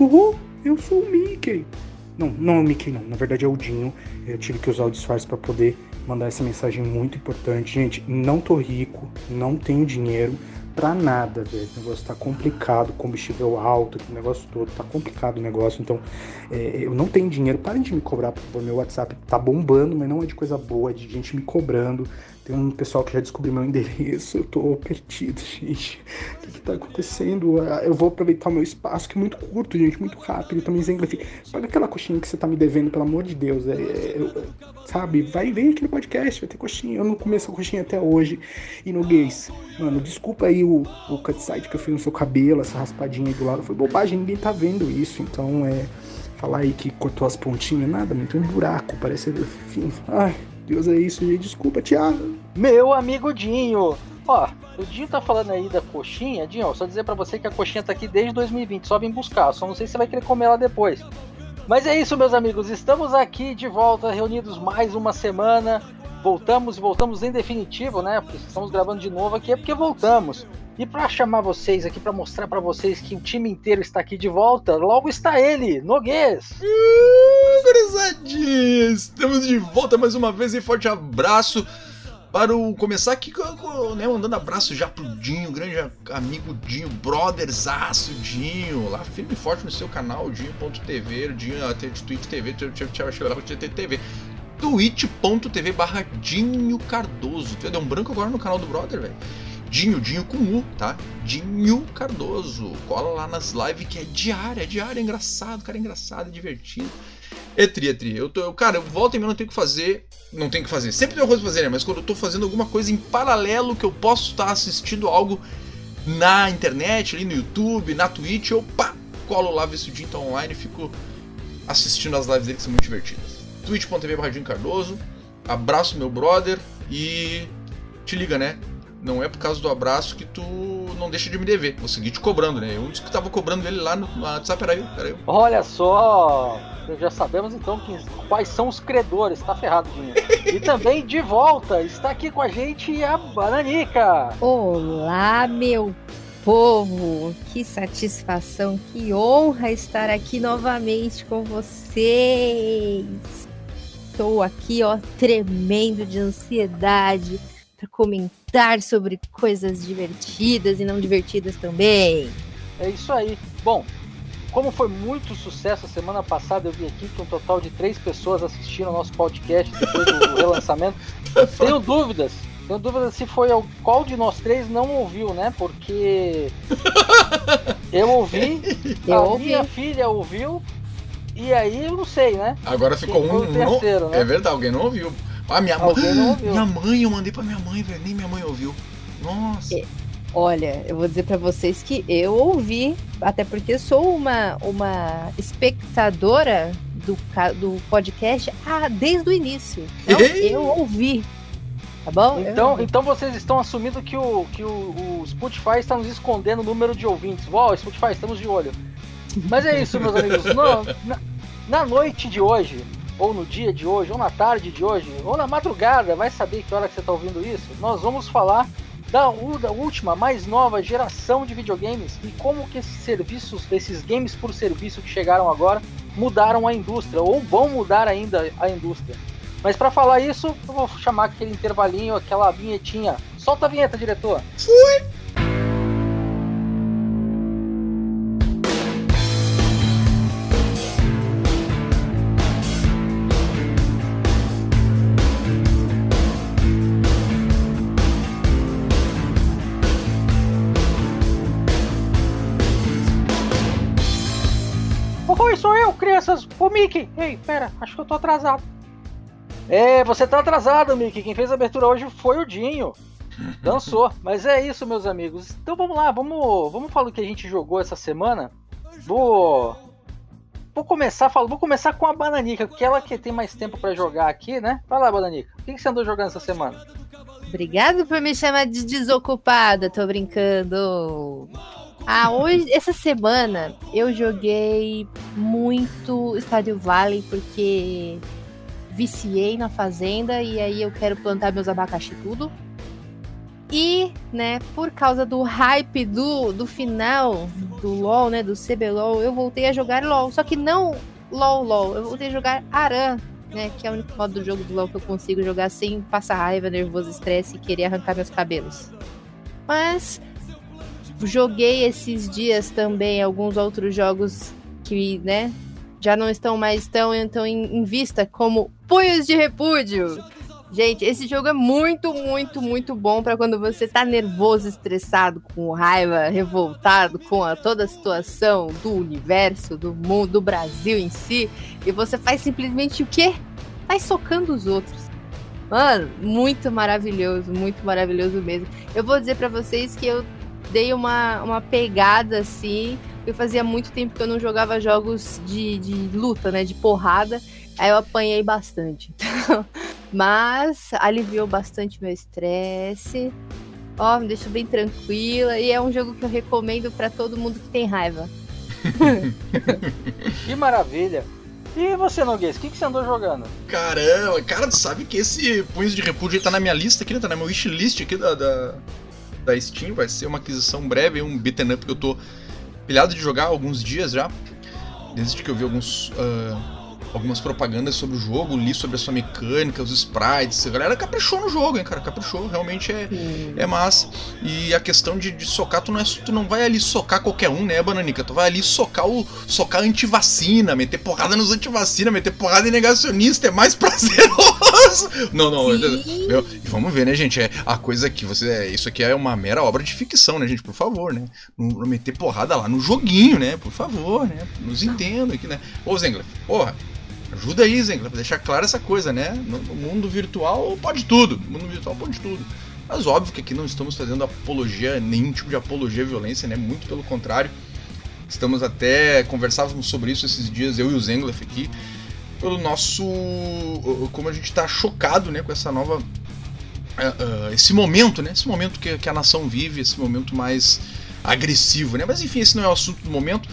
Uhul, eu sou o Mickey. Não, não é o Mickey não, na verdade é o Dinho. Eu tive que usar o disfarce para poder mandar essa mensagem muito importante. Gente, não tô rico, não tenho dinheiro pra nada, velho. O negócio tá complicado, combustível alto, o negócio todo, tá complicado o negócio. Então, é, eu não tenho dinheiro. Parem de me cobrar, por favor. Meu WhatsApp tá bombando, mas não é de coisa boa, é de gente me cobrando. Tem um pessoal que já descobriu meu endereço, eu tô perdido, gente. O que, que tá acontecendo? Ah, eu vou aproveitar o meu espaço, que é muito curto, gente, muito rápido. Também exemplifica. Paga aquela coxinha que você tá me devendo, pelo amor de Deus. É, é, sabe? Vai, vem aqui no podcast, vai ter coxinha. Eu não comi essa coxinha até hoje. E no gays, mano, desculpa aí o, o cutside que eu fiz no seu cabelo, essa raspadinha aí do lado. Foi bobagem, ninguém tá vendo isso. Então é. Falar aí que cortou as pontinhas, nada, muito um buraco, parece. Enfim, ai. Deus, é isso, gente. Desculpa, Thiago. Meu amigo Dinho. Ó, o Dinho tá falando aí da coxinha. Dinho, só dizer para você que a coxinha tá aqui desde 2020. Só vim buscar. Só não sei se você vai querer comer ela depois. Mas é isso, meus amigos. Estamos aqui de volta, reunidos mais uma semana. Voltamos e voltamos em definitivo, né? Porque estamos gravando de novo aqui é porque voltamos. E para chamar vocês aqui, para mostrar para vocês que o time inteiro está aqui de volta, logo está ele, Noguês. Uh, Estamos de volta mais uma vez e forte abraço para o começar aqui né, mandando abraço já pro Dinho, grande amigo Dinho, brothersaço Dinho, lá firme e forte no seu canal, dinho.tv, Dinho até de Twitch TV, TV, twitch.tv barra Dinho Cardoso. Deu um branco agora no canal do brother, velho. Dinho, Dinho com U, tá? Dinho Cardoso. Cola lá nas lives que é diária, é diária, é engraçado, cara, é engraçado, é divertido. É tri, é tri. Eu tô, cara, eu volto e meia não tenho que fazer. Não tenho que fazer. Sempre tem coisa pra fazer, né? Mas quando eu tô fazendo alguma coisa em paralelo que eu posso estar assistindo algo na internet, ali no YouTube, na Twitch, eu pá, colo lá, ver se o Dinho tá online e fico assistindo as lives dele que são muito divertidas. twitch.tv Cardoso. Abraço meu brother e te liga, né? Não é por causa do abraço que tu não deixa de me dever. Vou seguir te cobrando, né? Eu disse que tava cobrando ele lá no WhatsApp, peraí, peraí. Olha só, já sabemos então que, quais são os credores, tá ferrado, Dinho. e também de volta, está aqui com a gente a Bananica. Olá, meu povo, que satisfação, que honra estar aqui novamente com vocês. Estou aqui, ó, tremendo de ansiedade para comentar sobre coisas divertidas e não divertidas também. É isso aí. Bom, como foi muito sucesso a semana passada, eu vi aqui que um total de três pessoas assistiram ao nosso podcast depois do relançamento. Tenho dúvidas. Tenho dúvidas se foi qual de nós três não ouviu, né? Porque eu ouvi, eu a ouvi. minha filha ouviu, e aí eu não sei, né? Agora ficou um. Terceiro, não... né? É verdade, alguém não ouviu. Ah, minha mãe. Minha mãe, eu mandei pra minha mãe, velho. Nem minha mãe ouviu. Nossa. É, olha, eu vou dizer para vocês que eu ouvi, até porque sou uma, uma espectadora do, do podcast ah, desde o início. Então, eu ouvi. Tá bom? Então, então vocês estão assumindo que o, que o, o Spotify está nos escondendo o número de ouvintes. Uau, Spotify, estamos de olho. Mas é isso, meus amigos. No, na, na noite de hoje, ou no dia de hoje, ou na tarde de hoje, ou na madrugada, vai saber que hora que você está ouvindo isso, nós vamos falar da, da, última, mais nova geração de videogames e como que esses serviços, esses games por serviço que chegaram agora, mudaram a indústria, ou vão mudar ainda a indústria. Mas para falar isso, eu vou chamar aquele intervalinho, aquela vinhetinha. Solta a vinheta, diretor. Fui! Ô Mickey! Ei, pera, acho que eu tô atrasado. É, você tá atrasado, Mickey. Quem fez a abertura hoje foi o Dinho. Dançou. Mas é isso, meus amigos. Então vamos lá, vamos, vamos falar o que a gente jogou essa semana. Vou. Vou começar, falo, vou começar com a Bananica, que ela que tem mais tempo para jogar aqui, né? Vai lá, Bananica. O que, que você andou jogando essa semana? Obrigado por me chamar de desocupada, tô brincando. Ah, hoje, essa semana, eu joguei muito Stardew Valley porque viciei na fazenda e aí eu quero plantar meus abacaxi tudo. E, né, por causa do hype do, do final do LoL, né, do CBLOL, eu voltei a jogar LoL. Só que não LoL LoL, eu voltei a jogar Aran, né, que é o único modo do jogo do LoL que eu consigo jogar sem passar raiva, nervoso, estresse e querer arrancar meus cabelos. Mas joguei esses dias também alguns outros jogos que, né, já não estão mais tão, tão em, em vista, como Punhos de Repúdio. Gente, esse jogo é muito, muito, muito bom para quando você tá nervoso, estressado, com raiva, revoltado com a, toda a situação do universo, do mundo, do Brasil em si, e você faz simplesmente o quê? Vai socando os outros. Mano, muito maravilhoso, muito maravilhoso mesmo. Eu vou dizer para vocês que eu dei uma, uma pegada assim, eu fazia muito tempo que eu não jogava jogos de, de luta, né, de porrada. Aí eu apanhei bastante. Mas aliviou bastante meu estresse. Ó, me deixou bem tranquila. E é um jogo que eu recomendo para todo mundo que tem raiva. que maravilha! E você, Noguês, o que, que você andou jogando? Caramba, cara, tu sabe que esse Punhos de Repúdio tá na minha lista aqui, né? Tá na minha wishlist aqui da, da, da Steam. Vai ser uma aquisição breve, um beat'em up que eu tô pilhado de jogar há alguns dias já. Desde que eu vi alguns. Uh algumas propagandas sobre o jogo, li sobre a sua mecânica, os sprites. A galera caprichou no jogo, hein, cara? Caprichou, realmente é, é massa. E a questão de, de socar, tu não, é, tu não vai ali socar qualquer um, né, Bananica? Tu vai ali socar o socar antivacina, meter porrada nos antivacina, meter porrada em negacionista, é mais prazeroso. Não, não, meu, vamos ver, né, gente? É, a coisa aqui, você, é, isso aqui é uma mera obra de ficção, né, gente? Por favor, né? Não, não meter porrada lá no joguinho, né? Por favor, né? Nos entendo aqui, né? Ô, Zengler, porra, Ajuda aí, Zen, pra deixar clara essa coisa, né? No, mundo virtual pode tudo. No mundo virtual pode tudo. Mas óbvio que aqui não estamos fazendo apologia, nenhum tipo de apologia à violência, né? Muito pelo contrário. Estamos até. Conversávamos sobre isso esses dias, eu e o Zenglef aqui. Pelo nosso. Como a gente está chocado, né? Com essa nova. Uh, uh, esse momento, né? Esse momento que a nação vive, esse momento mais agressivo, né? Mas enfim, esse não é o assunto do momento.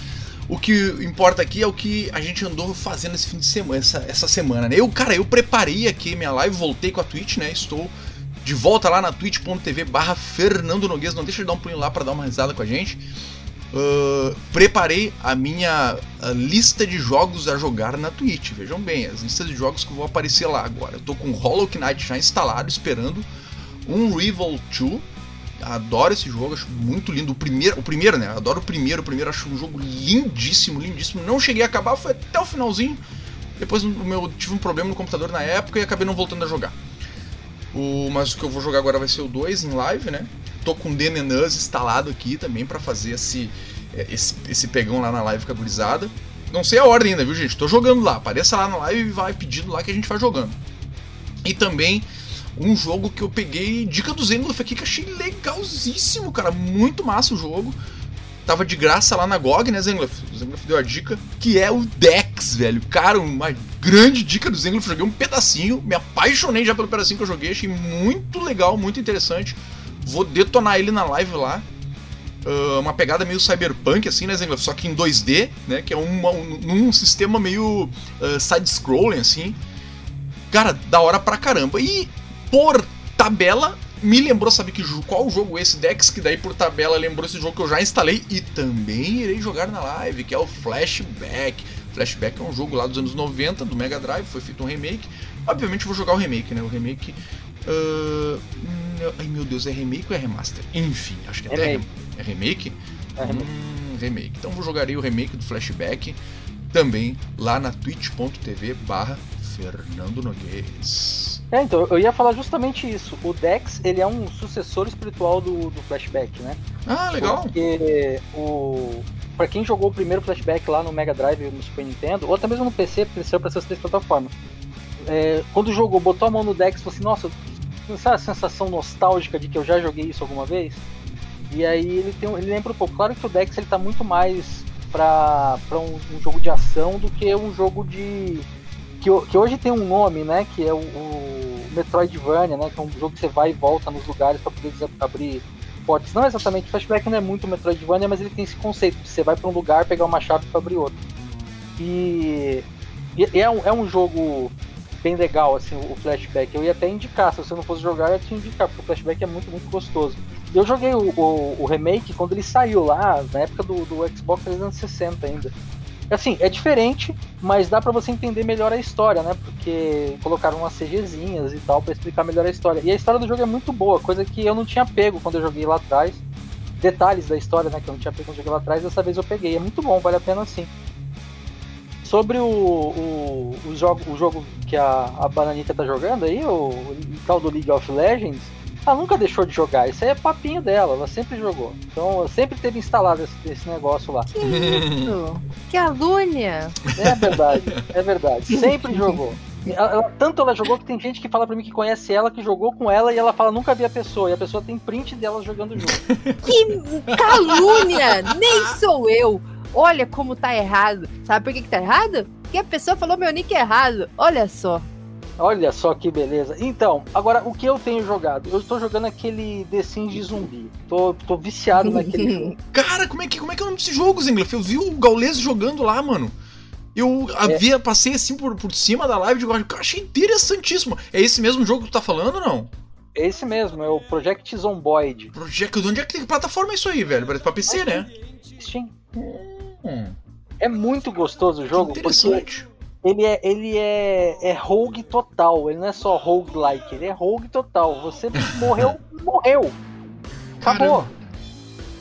O que importa aqui é o que a gente andou fazendo esse fim de semana, essa, essa semana, né? Eu, cara, eu preparei aqui minha live, voltei com a Twitch, né? Estou de volta lá na twitch.tv barra Fernando Noguês. Não deixa de dar um pulinho lá para dar uma risada com a gente. Uh, preparei a minha a lista de jogos a jogar na Twitch. Vejam bem, as listas de jogos que vão aparecer lá agora. Eu tô com Hollow Knight já instalado, esperando um Rival 2 Adoro esse jogo, acho muito lindo. O primeiro, o primeiro, né? Adoro o primeiro. O primeiro acho um jogo lindíssimo, lindíssimo. Não cheguei a acabar, foi até o finalzinho. Depois o meu tive um problema no computador na época e acabei não voltando a jogar. O, mas o que eu vou jogar agora vai ser o 2 em live, né? Tô com o DNNUS instalado aqui também para fazer esse, é, esse, esse pegão lá na live com a gurizada. Não sei a ordem ainda, viu, gente? Tô jogando lá. Apareça lá na live e vai pedindo lá que a gente vai jogando. E também um jogo que eu peguei dica do Zenloff aqui que achei legalzíssimo, cara. Muito massa o jogo. Tava de graça lá na GOG, né, Zengloff? O Zengloff deu a dica, que é o Dex, velho. Cara, uma grande dica do Zengloff. Joguei um pedacinho, me apaixonei já pelo pedacinho que eu joguei. Achei muito legal, muito interessante. Vou detonar ele na live lá. Uh, uma pegada meio cyberpunk, assim, né, Zengloff? Só que em 2D, né? Que é um, um sistema meio uh, side-scrolling, assim. Cara, da hora pra caramba. E por tabela, me lembrou, sabe que qual jogo é esse Dex, que daí por tabela lembrou esse jogo que eu já instalei e também irei jogar na live, que é o Flashback. Flashback é um jogo lá dos anos 90, do Mega Drive, foi feito um remake. Obviamente vou jogar o remake, né? O remake. Uh... Ai meu Deus, é remake ou é remaster? Enfim, acho que até remake. é remake. É remake. Hum, remake. Então vou jogar o remake do Flashback também lá na twitch.tv barra Fernando Noguês. É, então, eu ia falar justamente isso. O Dex, ele é um sucessor espiritual do, do Flashback, né? Ah, legal. Porque o... Pra quem jogou o primeiro Flashback lá no Mega Drive no Super Nintendo, ou até mesmo no PC, porque ele saiu pra essas três plataformas. É, quando jogou, botou a mão no Dex e falou assim, nossa, sabe a sensação nostálgica de que eu já joguei isso alguma vez? E aí ele, tem, ele lembra um pouco. Claro que o Dex ele tá muito mais pra, pra um, um jogo de ação do que um jogo de que, que hoje tem um nome, né? Que é o, o, Metroidvania, né? Que é um jogo que você vai e volta nos lugares para poder abrir portas. Não exatamente, o Flashback não é muito Metroidvania, mas ele tem esse conceito de você vai para um lugar, pegar uma chave para abrir outro. E, e é, um, é um jogo bem legal, assim, o Flashback. Eu ia até indicar, se você não fosse jogar, eu te indicar, porque o Flashback é muito, muito gostoso. eu joguei o, o, o, remake quando ele saiu lá, na época do, do Xbox 360 ainda. Assim, é diferente, mas dá para você entender melhor a história, né? Porque colocaram umas CGzinhas e tal para explicar melhor a história. E a história do jogo é muito boa, coisa que eu não tinha pego quando eu joguei lá atrás. Detalhes da história, né? Que eu não tinha pego quando eu joguei lá atrás, dessa vez eu peguei. É muito bom, vale a pena sim. Sobre o, o, o, jogo, o jogo que a, a Bananita tá jogando aí, o, o tal do League of Legends, ela nunca deixou de jogar. Isso aí é papinho dela, ela sempre jogou. Então, sempre teve instalado esse, esse negócio lá. Que isso? que alúnia! É verdade, é verdade. Sempre jogou. Ela, tanto ela jogou que tem gente que fala pra mim que conhece ela, que jogou com ela e ela fala nunca vi a pessoa. E a pessoa tem print dela jogando junto. Que calúnia! Nem sou eu! Olha como tá errado. Sabe por que, que tá errado? Porque a pessoa falou meu nick errado. Olha só. Olha só que beleza. Então, agora o que eu tenho jogado? Eu estou jogando aquele The Sims de zumbi. Tô, tô viciado naquele jogo. Cara, como é que como é que é o nome desse jogo, Zengler? Eu vi o Gaules jogando lá, mano. Eu é. havia, passei assim por, por cima da live de eu achei interessantíssimo. É esse mesmo jogo que tu tá falando ou não? É esse mesmo, é o Project Zomboid. Project, onde é que, que plataforma é isso aí, velho? Parece pra PC, né? Steam. Hum. É muito gostoso o jogo, porque ele é, ele é, é rogue total. Ele não é só roguelike, ele é rogue total. Você morreu, morreu. Acabou. Caramba.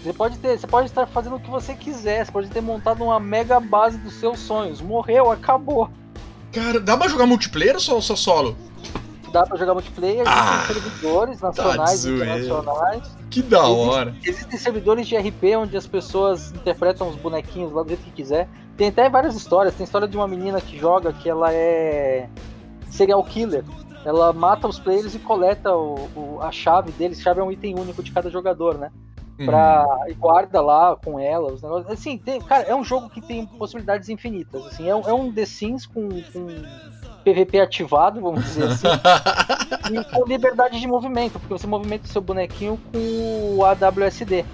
Você pode ter, você pode estar fazendo o que você quiser, você pode ter montado uma mega base dos seus sonhos. Morreu, acabou. Cara, dá pra jogar multiplayer ou só, só solo? Dá pra jogar multiplayer, ah, existem servidores tá nacionais e internacionais. Que da hora. Existem, existem servidores de RP onde as pessoas interpretam os bonequinhos lá do jeito que quiser. Tem até várias histórias. Tem história de uma menina que joga que ela é serial killer. Ela mata os players e coleta o, o, a chave deles. A chave é um item único de cada jogador, né? Pra, uhum. E guarda lá com ela os negócios. Assim, tem, cara, é um jogo que tem possibilidades infinitas. Assim, é, é um The Sims com, com PVP ativado, vamos dizer assim, e com liberdade de movimento, porque você movimenta o seu bonequinho com o AWSD.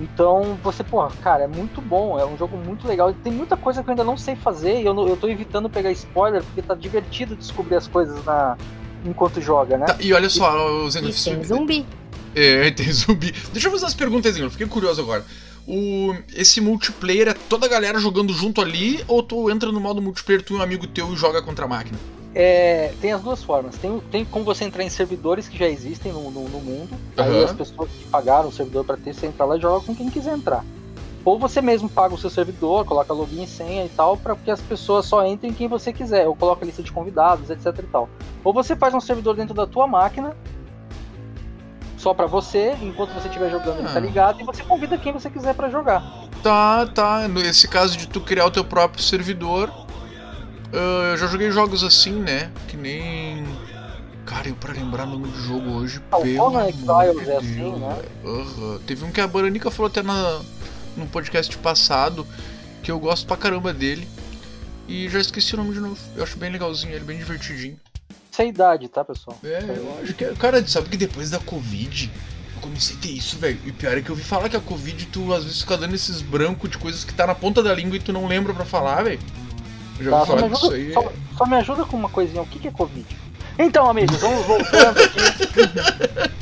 Então você, pô, cara, é muito bom, é um jogo muito legal. Tem muita coisa que eu ainda não sei fazer e eu, eu tô evitando pegar spoiler porque tá divertido descobrir as coisas na, enquanto joga, né? Tá, e olha só, os e tem zumbi. É, tem zumbi. Deixa eu fazer umas perguntas, eu fiquei curioso agora. O, esse multiplayer é toda a galera jogando junto ali ou tu entra no modo multiplayer, tu e um amigo teu e joga contra a máquina? É, tem as duas formas. Tem, tem como você entrar em servidores que já existem no, no, no mundo. Uhum. Aí as pessoas que pagaram o servidor para ter, você entra lá e joga com quem quiser entrar. Ou você mesmo paga o seu servidor, coloca login e senha e tal, para que as pessoas só entrem quem você quiser. Ou coloca lista de convidados, etc e tal. Ou você faz um servidor dentro da tua máquina, só para você, enquanto você estiver jogando, ele tá ah. ligado, e você convida quem você quiser para jogar. Tá, tá. Nesse caso de tu criar o teu próprio servidor, Uh, eu já joguei jogos assim, né? Que nem. Cara, eu pra lembrar o nome do jogo hoje. Ah, o Conan Exiles é assim, né? Uhum. Teve um que a Baranica falou até na, no podcast passado que eu gosto pra caramba dele. E já esqueci o nome de novo. Eu acho bem legalzinho, ele bem divertidinho. Isso é idade, tá, pessoal? É, eu acho que. É, cara, sabe que depois da Covid eu comecei a ter isso, velho. E pior é que eu ouvi falar que a Covid, tu às vezes fica dando esses brancos de coisas que tá na ponta da língua e tu não lembra pra falar, velho. Já tá, só, me ajuda, aí, só, só, me ajuda com uma coisinha. O que, que é Covid? Então, amigos, vamos voltando aqui.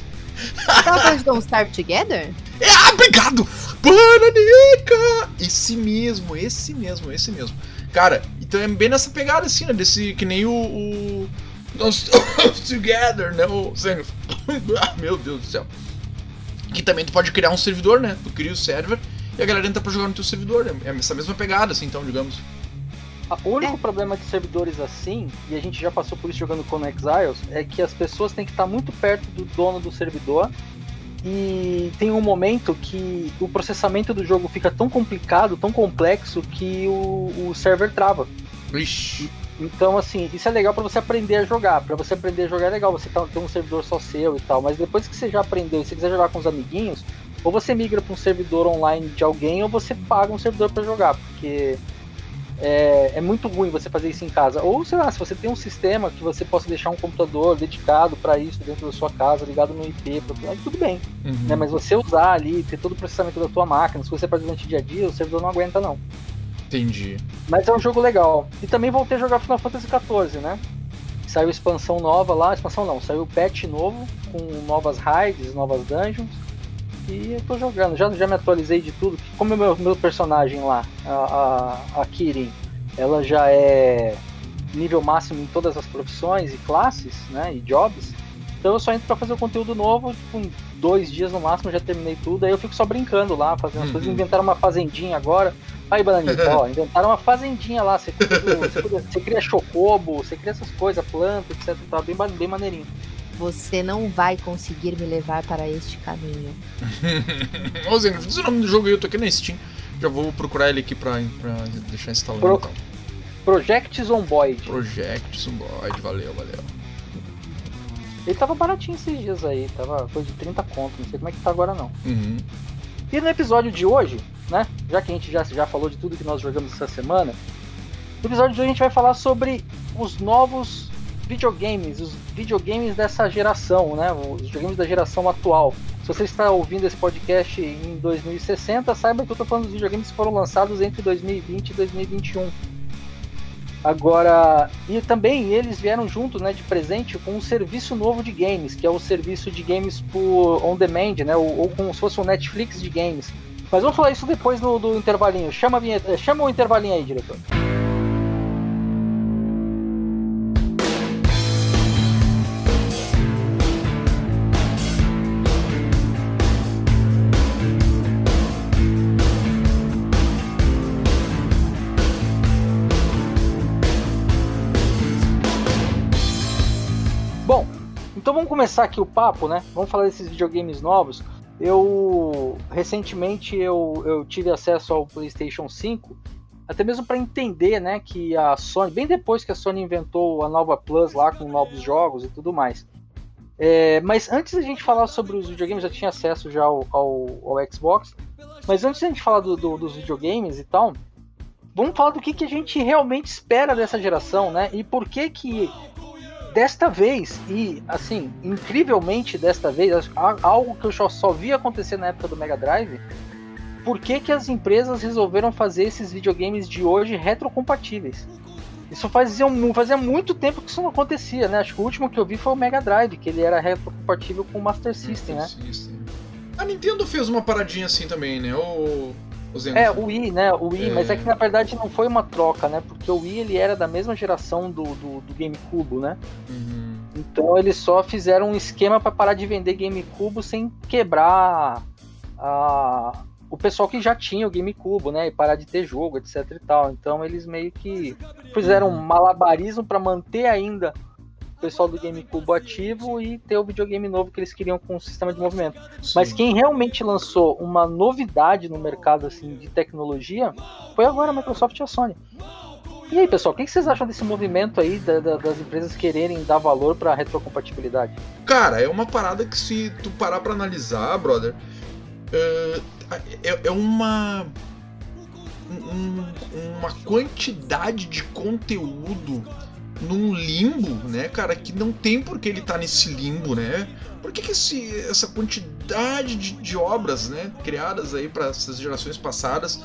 Tava de Don't Starve Together? É, ah, obrigado! Bananica! Esse mesmo, esse mesmo, esse mesmo. Cara, então é bem nessa pegada assim, né? Desse que nem o. o Don't Starve Together, né? O, ah, meu Deus do céu. Que também tu pode criar um servidor, né? Tu cria o server e a galera entra pra jogar no teu servidor. É essa mesma pegada, assim, então, digamos. O único é. problema de servidores assim, e a gente já passou por isso jogando com Exiles, é que as pessoas têm que estar muito perto do dono do servidor. E tem um momento que o processamento do jogo fica tão complicado, tão complexo, que o, o server trava. Ixi. Então, assim, isso é legal para você aprender a jogar. Para você aprender a jogar é legal você ter um servidor só seu e tal. Mas depois que você já aprendeu e você quiser jogar com os amiguinhos, ou você migra para um servidor online de alguém, ou você paga um servidor para jogar. Porque é, é, muito ruim você fazer isso em casa. Ou, sei lá, se você tem um sistema que você possa deixar um computador dedicado para isso dentro da sua casa, ligado no IP, aí tudo bem. Uhum. Né? Mas você usar ali, ter todo o processamento da tua máquina, se você faz durante o dia a dia, o servidor não aguenta, não. Entendi. Mas é um jogo legal. E também voltei a jogar Final Fantasy XIV, né? Saiu expansão nova lá, expansão não, saiu patch novo, com novas raids, novas dungeons. E eu tô jogando. Já, já me atualizei de tudo. Como o meu, meu personagem lá, a, a, a Kirin, ela já é nível máximo em todas as profissões e classes, né? E jobs. Então eu só entro pra fazer o conteúdo novo, tipo, dois dias no máximo, já terminei tudo, aí eu fico só brincando lá, fazendo as Uhum. coisas, inventaram uma fazendinha agora. Aí, Bananito, ó, inventaram uma fazendinha lá, você, você, você cria chocobo, você cria essas coisas, planta, etc. Tá bem, bem maneirinho. Você não vai conseguir me levar para este caminho. Ô, Zé, diz o nome do jogo aí, eu tô aqui na Steam. Já vou procurar ele aqui pra, pra deixar instalado. Pro- então. Project Zomboid. Project Zomboid, valeu, valeu. Ele tava baratinho esses dias aí, tava coisa de 30 conto, não sei como é que tá agora não. Uhum. E no episódio de hoje, né? Já que a gente já, já falou de tudo que nós jogamos essa semana, no episódio de hoje a gente vai falar sobre os novos videogames, os videogames dessa geração, né? Os videogames da geração atual. Se você está ouvindo esse podcast em 2060, saiba que eu tô falando dos videogames que foram lançados entre 2020 e 2021. Agora, e também eles vieram junto, né, de presente com um serviço novo de games, que é o serviço de games por on demand, né, ou, ou como se fosse um Netflix de games. Mas vamos falar isso depois no, do intervalinho. Chama vinheta, chama o intervalinho aí, diretor. Começar aqui o papo, né? Vamos falar desses videogames novos. Eu recentemente eu, eu tive acesso ao PlayStation 5, até mesmo para entender, né, que a Sony, bem depois que a Sony inventou a nova Plus lá com novos jogos e tudo mais. É, mas antes da gente falar sobre os videogames, eu tinha acesso já ao, ao, ao Xbox. Mas antes da gente falar do- do- dos videogames e tal, vamos falar do que, que a gente realmente espera dessa geração, né? E por que que desta vez, e assim, incrivelmente desta vez, algo que eu só, vi acontecer na época do Mega Drive, por que, que as empresas resolveram fazer esses videogames de hoje retrocompatíveis? Isso fazia, fazia muito tempo que isso não acontecia, né? Acho que o último que eu vi foi o Mega Drive, que ele era retrocompatível com o Master System, né? System. A Nintendo fez uma paradinha assim também, né? O. É, o Wii, né? O Wii, É. mas é que na verdade não foi uma troca, né? Porque o Wii ele era da mesma geração do, do, do GameCube, né? Uhum. Então eles só fizeram um esquema para parar de vender GameCube sem quebrar a- o pessoal que já tinha o GameCube, né? E parar de ter jogo, etc e tal. Então eles meio que fizeram um malabarismo para manter ainda pessoal do GameCube ativo e ter o videogame novo que eles queriam com o sistema de movimento. Mas Sim. quem realmente lançou uma novidade no mercado assim de tecnologia foi agora a Microsoft e a Sony. E aí, pessoal, o que vocês acham desse movimento aí da- da- das empresas quererem dar valor para retrocompatibilidade? Cara, é uma parada que se tu parar pra analisar, brother, é, é, é uma um- uma quantidade de conteúdo num limbo, né, cara, que não tem por que ele tá nesse limbo, né? Por que, que esse, essa quantidade de, de obras, né, criadas aí para essas gerações passadas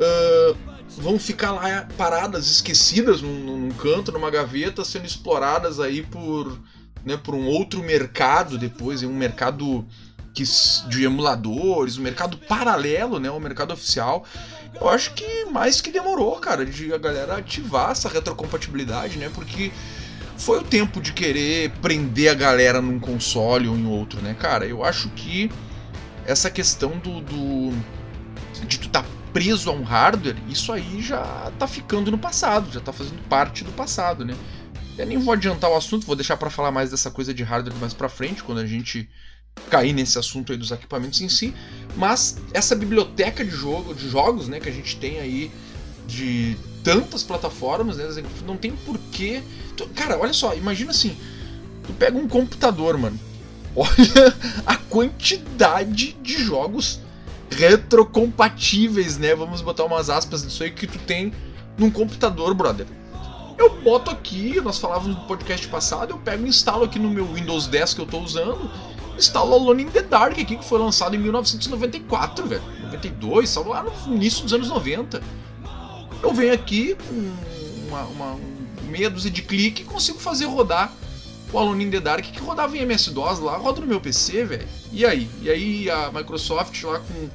ah, vão ficar lá paradas, esquecidas num, num canto, numa gaveta, sendo exploradas aí por né, por um outro mercado depois, um mercado que, de emuladores, um mercado paralelo, né, um mercado oficial. Eu acho que mais que demorou, cara, de a galera ativar essa retrocompatibilidade, né, porque foi o tempo de querer prender a galera num console ou em outro, né, cara. Eu acho que essa questão do, do de tu tá preso a um hardware, isso aí já tá ficando no passado, já tá fazendo parte do passado, né? Eu nem vou adiantar o assunto, vou deixar pra falar mais dessa coisa de hardware mais pra frente, quando a gente cair nesse assunto aí dos equipamentos em si. Mas essa biblioteca de jogo, de jogos, né, que a gente tem aí de tantas plataformas, né, não tem porquê. Cara, olha só, imagina assim, tu pega um computador, mano. Olha a quantidade de jogos retrocompatíveis, né? Vamos botar umas aspas nisso aí que tu tem num computador, brother. Eu boto aqui, nós falávamos no podcast passado, eu pego e instalo aqui no meu Windows 10 que eu tô usando, instalo Alone in the Dark aqui, que foi lançado em 1994, velho. 92, salvo lá no início dos anos 90. Eu venho aqui com uma, uma um meia dúzia de clique e consigo fazer rodar o Alone in the Dark que rodava em MS-DOS lá, roda no meu PC, velho. E aí? E aí a Microsoft lá com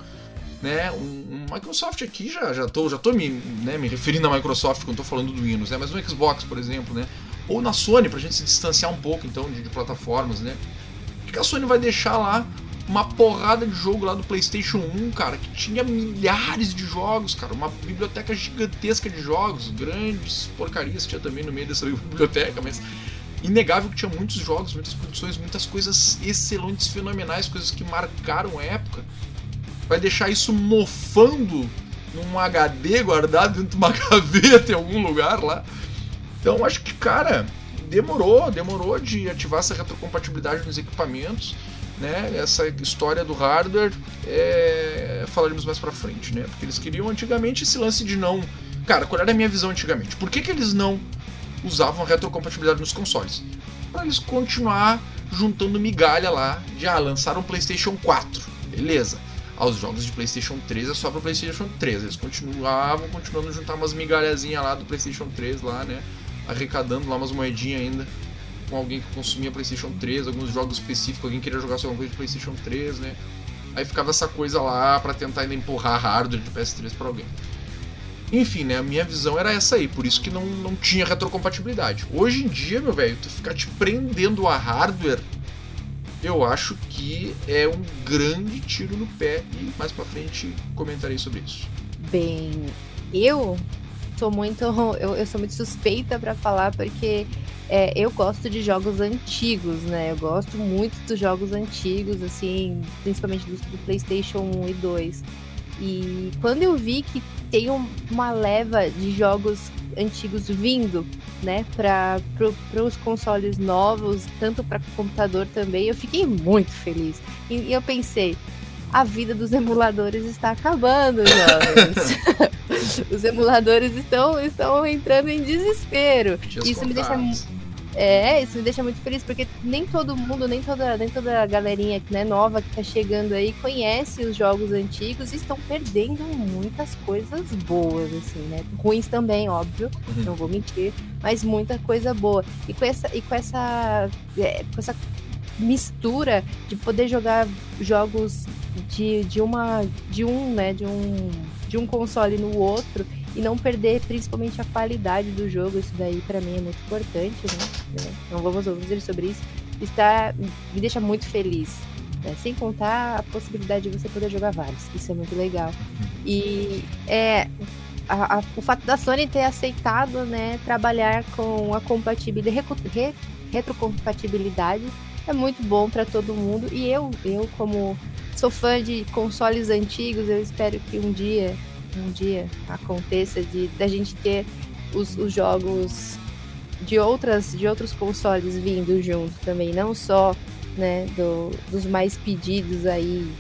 né, um, um, Microsoft aqui já já tô já tô me, né, me referindo à Microsoft quando tô falando do Windows, né, mas no Xbox, por exemplo, né, ou na Sony pra gente se distanciar um pouco então de, de plataformas, né? Que a Sony vai deixar lá uma porrada de jogo lá do PlayStation 1, cara, que tinha milhares de jogos, cara, uma biblioteca gigantesca de jogos, grandes porcarias tinha também no meio dessa biblioteca, mas inegável que tinha muitos jogos, muitas produções, muitas coisas excelentes, fenomenais, coisas que marcaram a época. Vai deixar isso mofando num HD guardado dentro de uma gaveta em algum lugar lá. Então acho que, cara, demorou, demorou de ativar essa retrocompatibilidade nos equipamentos né? Essa história do hardware é... falaremos mais para frente, né? Porque eles queriam antigamente esse lance de não, cara, qual era a minha visão antigamente? Por que, que eles não usavam retrocompatibilidade nos consoles? Para eles continuar juntando migalha lá de ah, lançaram o PlayStation 4, beleza? Aos jogos de PlayStation 3 é só para PlayStation 3. Eles continuavam, continuando a juntar umas migalhazinhas lá do PlayStation 3 lá, né? Arrecadando lá umas moedinhas ainda com alguém que consumia PlayStation 3, alguns jogos específicos, alguém queria jogar só alguma coisa de PlayStation 3, né? Aí ficava essa coisa lá para tentar ainda empurrar hardware de PS3 para alguém. Enfim, né? A minha visão era essa aí, por isso que não, não tinha retrocompatibilidade. Hoje em dia, meu velho, tu ficar te prendendo a hardware, eu acho que é um grande tiro no pé e mais para frente comentarei sobre isso. Bem, eu sou muito eu, eu sou muito suspeita para falar porque é, eu gosto de jogos antigos, né? Eu gosto muito dos jogos antigos, assim, principalmente dos do PlayStation 1 e 2. E quando eu vi que tem uma leva de jogos antigos vindo, né, para pro, os consoles novos, tanto para computador também, eu fiquei muito feliz. E, e eu pensei, a vida dos emuladores está acabando, jovens. os emuladores estão, estão entrando em desespero. Isso me deixa é, isso me deixa muito feliz, porque nem todo mundo, nem toda, nem toda a galerinha né, nova que tá chegando aí conhece os jogos antigos e estão perdendo muitas coisas boas, assim, né? Ruins também, óbvio, uhum. não vou mentir, mas muita coisa boa. E com essa, e com essa, é, com essa mistura de poder jogar jogos de, de uma de um, né, de um de um console no outro e não perder principalmente a qualidade do jogo. Isso daí para mim é muito importante, né? Não vamos dizer sobre isso. Está me deixa muito feliz. Né? Sem contar a possibilidade de você poder jogar vários. Isso é muito legal. E é a, a, o fato da Sony ter aceitado, né, trabalhar com a compatibilidade, re, retrocompatibilidade é muito bom para todo mundo. E eu, eu como sou fã de consoles antigos, eu espero que um dia um dia aconteça de da gente ter os, os jogos de outras de outros consoles vindo junto também, não só né, do, dos mais pedidos aí.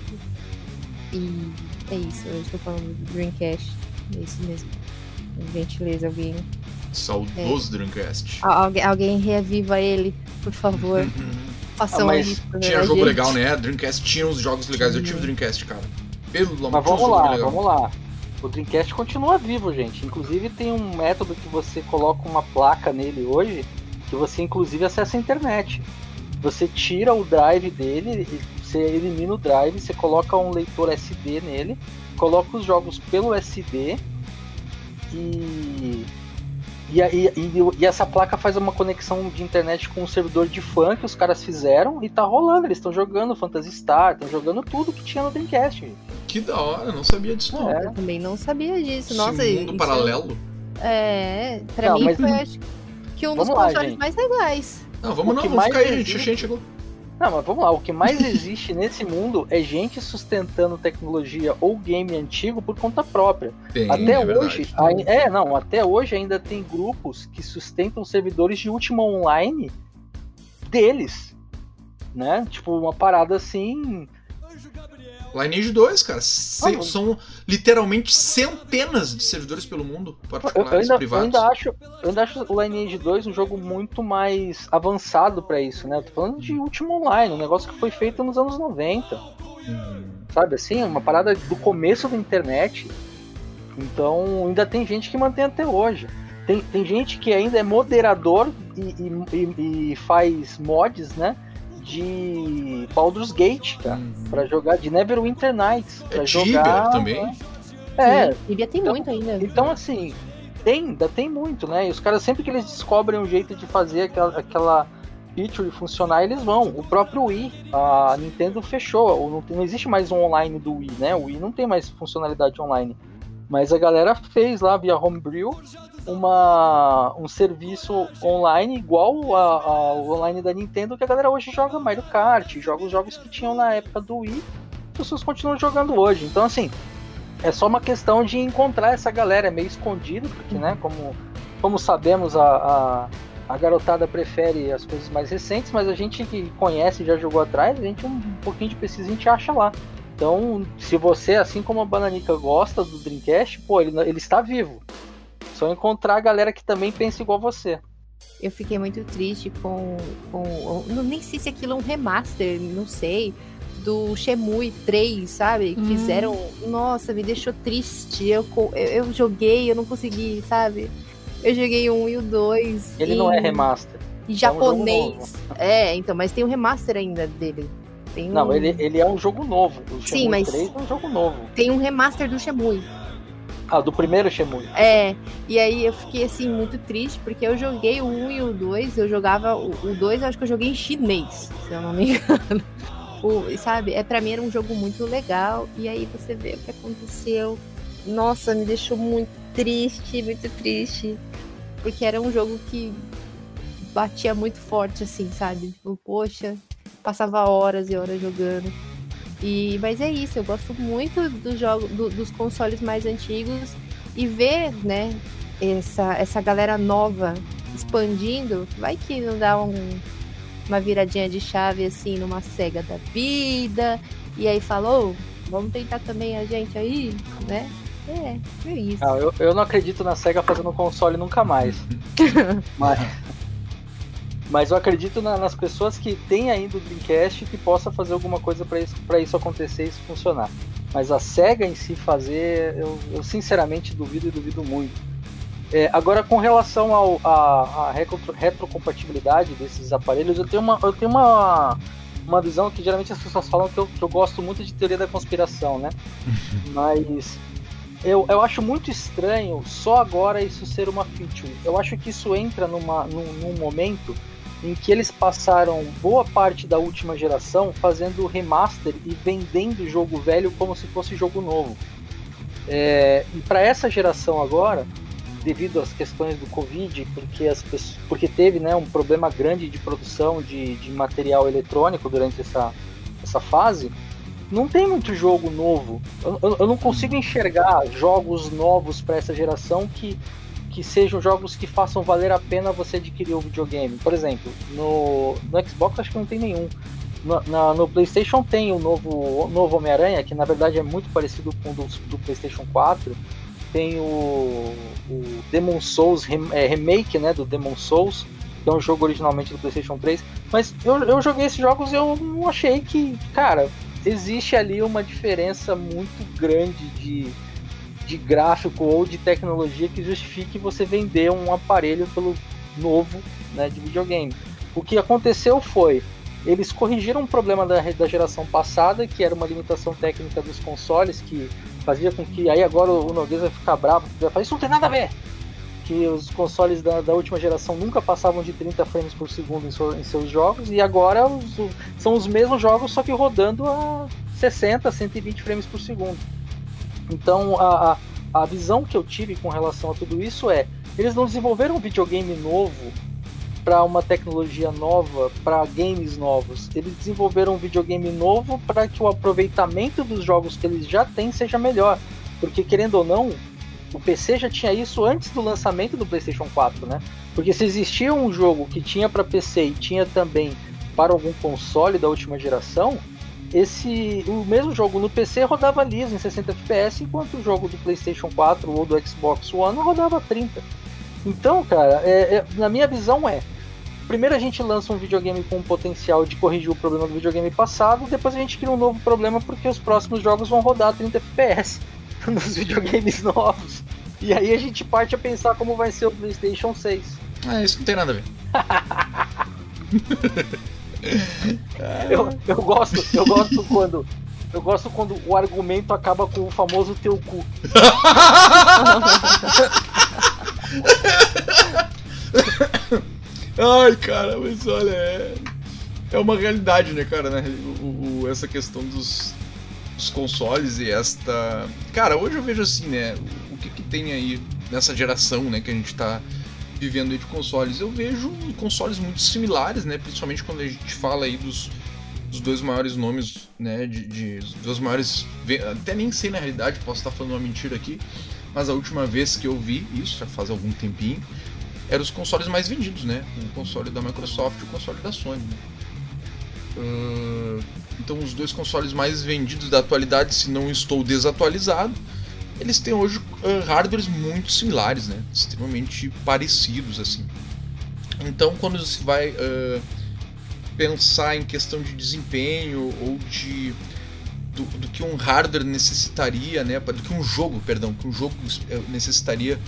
E é isso, eu estou falando do Dreamcast. É isso mesmo. Gentileza, alguém. Saudoso é. Dreamcast. Algu alguém reaviva ele, por favor. Ah, isso. Tinha jogo gente. legal, né? Dreamcast tinha uns jogos legais. Eu tive Dreamcast, cara. Pelo amor Mas vamos lá, vamos lá. O Dreamcast continua vivo, gente. Inclusive tem um método que você coloca uma placa nele hoje, que você inclusive acessa a internet. Você tira o drive dele, você elimina o drive, você coloca um leitor SD nele, coloca os jogos pelo SD e e, e, e, e, essa placa faz uma conexão de internet com o servidor de fã que os caras fizeram e tá rolando. Eles estão jogando Phantasy Star, estão jogando tudo que tinha no Dreamcast. Que da hora, não sabia disso não. É. Eu também não sabia disso. Nossa, Esse mundo paralelo. É, pra não, mim foi acho que um dos consoles mais legais. Não, vamos não, vamos ficar aí, gente. A gente chegou. Não, mas vamos lá, o que mais existe nesse mundo é gente sustentando tecnologia ou game antigo por conta própria. Tem, até é hoje, é, não, até hoje ainda tem grupos que sustentam servidores de última online deles, né? Tipo uma parada assim, Lineage 2, cara. Se, ah, são literalmente centenas de servidores pelo mundo, particulares, eu ainda, privados. Eu ainda, acho, eu ainda acho o Lineage 2 um jogo muito mais avançado para isso, né? Eu tô falando de último online, um negócio que foi feito nos anos 90. Hum. Sabe assim? Uma parada do começo da internet. Então ainda tem gente que mantém até hoje. Tem, tem gente que ainda é moderador e, e, e faz mods, né? De Baldur's Gate, cara, uhum. pra jogar, de Neverwinter Nights, pra é jogar. também? Né? É. Tibia tem então, muito ainda. Então, assim, tem, ainda tem muito, né? E os caras, sempre que eles descobrem um jeito de fazer aquela, aquela feature funcionar, eles vão. O próprio Wii, a Nintendo fechou. Não, não existe mais um online do Wii, né? O Wii não tem mais funcionalidade online. Mas a galera fez lá via Homebrew uma, um serviço online igual ao online da Nintendo, que a galera hoje joga Mario Kart, joga os jogos que tinham na época do Wii, as pessoas continuam jogando hoje. Então, assim, é só uma questão de encontrar essa galera, é meio escondido, porque, né, como, como sabemos, a, a, a, garotada prefere as coisas mais recentes, mas a gente que conhece já jogou atrás, a gente um pouquinho de pesquisa a gente acha lá. Então, se você, assim como a Bananica gosta do Dreamcast, pô, ele, ele está vivo. Só encontrar a galera que também pensa igual você. Eu fiquei muito triste com. com não, nem sei se aquilo é um remaster, não sei do Shemui 3, sabe? Hum. Fizeram. Nossa, me deixou triste. Eu, eu, eu, joguei, eu não consegui, sabe? Eu joguei um e o dois. Ele em, não é remaster. Em japonês. É, é, então, mas tem um remaster ainda dele. Tem não, um... ele, ele é um jogo novo. O Sim, mas 3 é um jogo novo. Tem um remaster do Shemui. Ah, do primeiro Shemui. É, e aí eu fiquei assim muito triste, porque eu joguei o 1 e o 2, eu jogava o 2, acho que eu joguei em chinês, se eu não me engano. O, sabe, é para mim era um jogo muito legal e aí você vê o que aconteceu. Nossa, me deixou muito triste, muito triste, porque era um jogo que batia muito forte assim, sabe? Tipo, poxa, passava horas e horas jogando. E mas é isso, eu gosto muito do jogo do, dos consoles mais antigos e ver, né, essa essa galera nova expandindo, vai que não dá um uma viradinha de chave assim numa cega da vida. E aí falou, vamos tentar também a gente aí, né? É, é isso. Não, eu, eu não acredito na SEGA fazendo console nunca mais. mas, mas eu acredito na, nas pessoas que têm ainda o Dreamcast que possa fazer alguma coisa para isso, isso acontecer e isso funcionar. Mas a SEGA em si fazer, eu, eu sinceramente duvido e duvido muito. É, agora, com relação à retro, retrocompatibilidade desses aparelhos, eu tenho uma, eu tenho uma, uma visão que geralmente as pessoas falam que eu, que eu gosto muito de teoria da conspiração, né? Mas eu, eu acho muito estranho só agora isso ser uma feature. Eu acho que isso entra numa, num, num momento em que eles passaram boa parte da última geração fazendo remaster e vendendo jogo velho como se fosse jogo novo. É, e para essa geração agora, devido às questões do Covid, porque, as pessoas, porque teve né, um problema grande de produção de, de material eletrônico durante essa, essa fase, não tem muito jogo novo. Eu, eu, eu não consigo enxergar jogos novos para essa geração que, que sejam jogos que façam valer a pena você adquirir o videogame. Por exemplo, no, no Xbox acho que não tem nenhum. No, no PlayStation tem o novo, novo Homem-Aranha, que na verdade é muito parecido com o do, do PlayStation 4 tem o, o Demon Souls é, remake, né, do Demon Souls, que é um jogo originalmente do PlayStation 3. Mas eu, eu joguei esses jogos e eu não achei que, cara, existe ali uma diferença muito grande de, de gráfico ou de tecnologia que justifique você vender um aparelho pelo novo né, de videogame. O que aconteceu foi eles corrigiram um problema da, da geração passada, que era uma limitação técnica dos consoles, que fazia com que aí agora o Nogueira vai ficar bravo, vai falar, isso não tem nada a ver! Que os consoles da, da última geração nunca passavam de 30 frames por segundo em, seu, em seus jogos, e agora os, são os mesmos jogos, só que rodando a 60, 120 frames por segundo. Então a, a, a visão que eu tive com relação a tudo isso é, eles não desenvolveram um videogame novo para uma tecnologia nova, para games novos. Eles desenvolveram um videogame novo para que o aproveitamento dos jogos que eles já têm seja melhor. Porque, querendo ou não, o PC já tinha isso antes do lançamento do PlayStation 4, né? Porque se existia um jogo que tinha para PC e tinha também para algum console da última geração, esse o mesmo jogo no PC rodava liso em 60 FPS, enquanto o jogo do PlayStation 4 ou do Xbox One rodava 30. Então, cara, é, é, na minha visão é. Primeiro a gente lança um videogame com o potencial de corrigir o problema do videogame passado, depois a gente cria um novo problema porque os próximos jogos vão rodar 30 FPS nos videogames novos. E aí a gente parte a pensar como vai ser o PlayStation 6. É, isso não tem nada a ver. eu, eu gosto, eu gosto quando. Eu gosto quando o argumento acaba com o famoso teu cu. Ai, cara, mas olha, é, é uma realidade, né, cara, né? O, o, essa questão dos, dos, consoles e esta. Cara, hoje eu vejo assim, né? O, que, que tem aí nessa geração, né, que a gente tá vivendo aí de consoles? Eu vejo consoles muito similares, né? Principalmente quando a gente fala aí dos, dos dois maiores nomes, né? De, de dos maiores. Até nem sei na realidade, posso estar falando uma mentira aqui, mas a última vez que eu vi isso, já faz algum tempinho, eram os consoles mais vendidos, né? O console da Microsoft e o console da Sony. Né? Uh, então, os dois consoles mais vendidos da atualidade, se não estou desatualizado, eles têm hoje uh, hardwares muito similares, né? Extremamente parecidos, assim. Então, quando se vai uh, pensar em questão de desempenho ou de do, do, que um hardware necessitaria, né? Do que um jogo, perdão, que um jogo necessitaria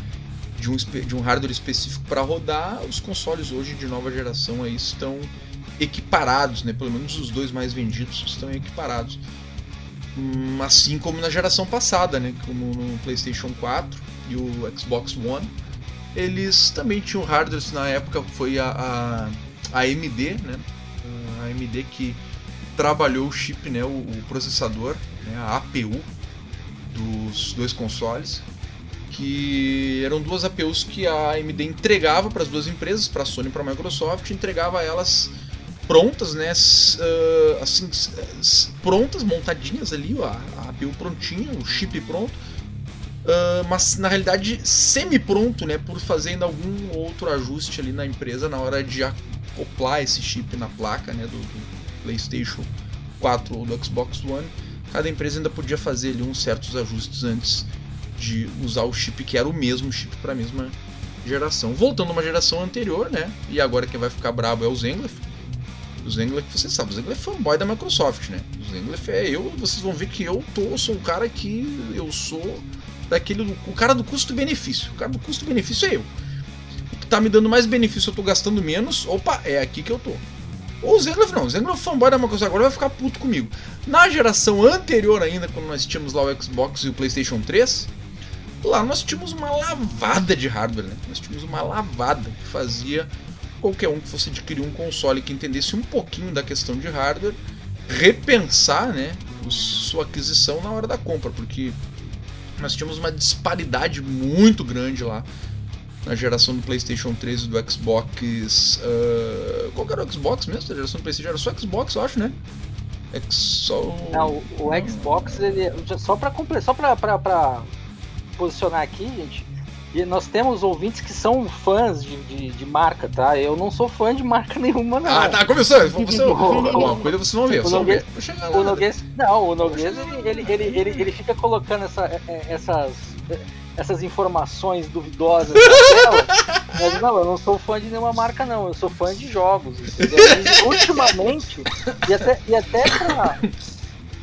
de um, de um hardware específico para rodar, os consoles hoje de nova geração aí estão equiparados, né? Pelo menos os dois mais vendidos estão equiparados. Hum, assim como na geração passada, né? Como no PlayStation 4 e o Xbox One, eles também tinham hardware. Na época foi a, a, a AMD, né? A AMD que trabalhou o chip, né? O, o processador, né? a APU dos dois consoles que eram duas APUs que a AMD entregava para as duas empresas, para a Sony e para a Microsoft, entregava elas prontas, né, assim, prontas, montadinhas ali, a APU prontinha, o chip pronto, Uh, mas na realidade semi-pronto, né, por fazendo algum outro ajuste ali na empresa na hora de acoplar esse chip na placa, né, do, do PlayStation 4 ou do Xbox One. Cada empresa ainda podia fazer ali uns certos ajustes antes de usar o chip que era o mesmo chip para a mesma geração. Voltando a uma geração anterior, né? E agora quem vai ficar brabo é o Zenglef. O Zenglef, você sabe, o Zenglef é fanboy da Microsoft, né? O Zenglef é eu, vocês vão ver que eu tô, sou um cara que eu sou daquele o cara do custo-benefício. O cara do custo-benefício é eu. O que tá me dando mais benefício, eu tô gastando menos. Opa, é aqui que eu tô. O Zenglef não, o Zenglef é fanboy da Microsoft, agora vai ficar puto comigo. Na geração anterior ainda, quando nós tínhamos lá o Xbox e o PlayStation 3, Lá nós tínhamos uma lavada de hardware, né? Nós tínhamos uma lavada que fazia qualquer um que fosse adquirir um console que entendesse um pouquinho da questão de hardware repensar, né, sua aquisição na hora da compra, porque nós tínhamos uma disparidade muito grande lá na geração do PlayStation 3 e do Xbox. Uh, qual era o Xbox mesmo? A geração do PlayStation era só Xbox, eu acho, né? Só... Não, o, Xbox, ele. Só pra, só pra posicionar aqui, gente. E nós temos ouvintes que são fãs de, de, de, marca, tá? Eu não sou fã de marca nenhuma, não. Ah, tá, começou. Você, alguma coisa vocês vão ver. O Noguês, o Noguês, não, o Noguês, ele, ele, ele, ele, ele fica colocando essa, é, é, essas, essas informações duvidosas na tela. Mas não, eu não sou fã de nenhuma marca, não. Eu sou fã de jogos? E, ultimamente, e até, e até pra...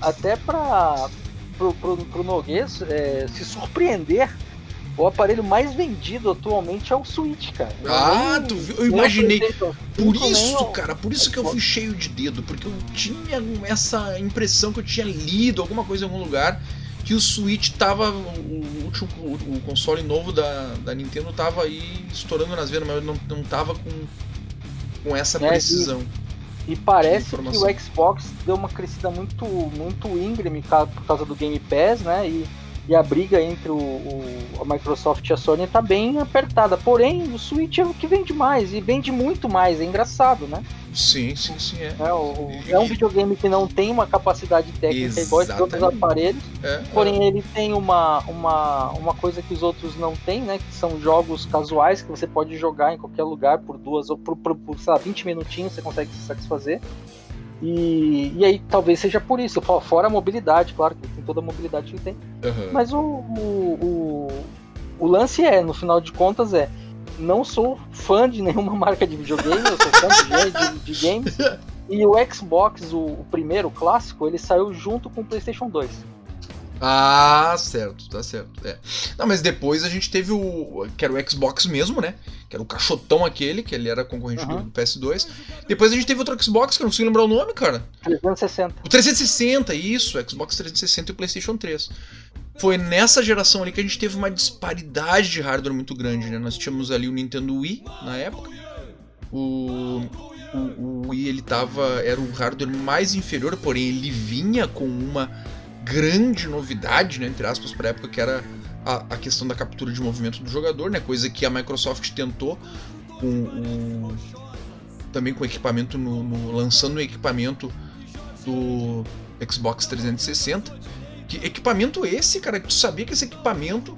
Até pra, pro, pro, pro Noguês é, se surpreender. O aparelho mais vendido atualmente é o Switch, cara. Ah, nem, tu viu? Eu imaginei. Por isso, cara, por isso que eu fui cheio de dedo, porque eu tinha essa impressão que eu tinha lido alguma coisa em algum lugar que o Switch tava. O último o console novo da, da Nintendo tava aí estourando nas vendas, mas não, não tava com, com essa é, precisão. E e parece que o Xbox deu uma crescida muito, muito íngreme por causa do Game Pass, né? E, e a briga entre o, o, a Microsoft e a Sony tá bem apertada. Porém, o Switch é o que vende mais, e vende muito mais, é engraçado, né? Sim, sim, sim. É, é, o, é um videogame que não tem uma capacidade técnica igual de outros aparelhos, é, porém é. ele tem uma, uma, uma coisa que os outros não têm, né? Que são jogos casuais que você pode jogar em qualquer lugar por duas ou por, por, por sei lá, 20 minutinhos você consegue se satisfazer. E, e aí talvez seja por isso, fora a mobilidade, claro que tem toda a mobilidade que tem. Uhum. Mas o, o, o, o lance é, no final de contas, é não sou fã de nenhuma marca de videogame, eu sou fã de, de, de games. E o Xbox, o, o, primeiro, o clássico, ele saiu junto com o PlayStation 2. Ah, certo, tá certo. É. Não, mas depois a gente teve o. que era o Xbox mesmo, né? Que era o cachotão aquele, que ele era concorrente Uhum. do PS2. Depois a gente teve outro Xbox, que eu não consigo lembrar o nome, cara. 360. O 360, isso, o Xbox 360 e o PlayStation 3. Foi nessa geração ali que a gente teve uma disparidade de hardware muito grande, né? Nós tínhamos ali o Nintendo Wii na época. O, o, o Wii ele tava. Era o hardware mais inferior, porém ele vinha com uma grande novidade, né? Entre aspas, pra época, que era a, a questão da captura de movimento do jogador, né? Coisa que a Microsoft tentou com o. Também com equipamento no, no- lançando o equipamento do Xbox 360. Que equipamento esse, cara? que Tu sabia que esse equipamento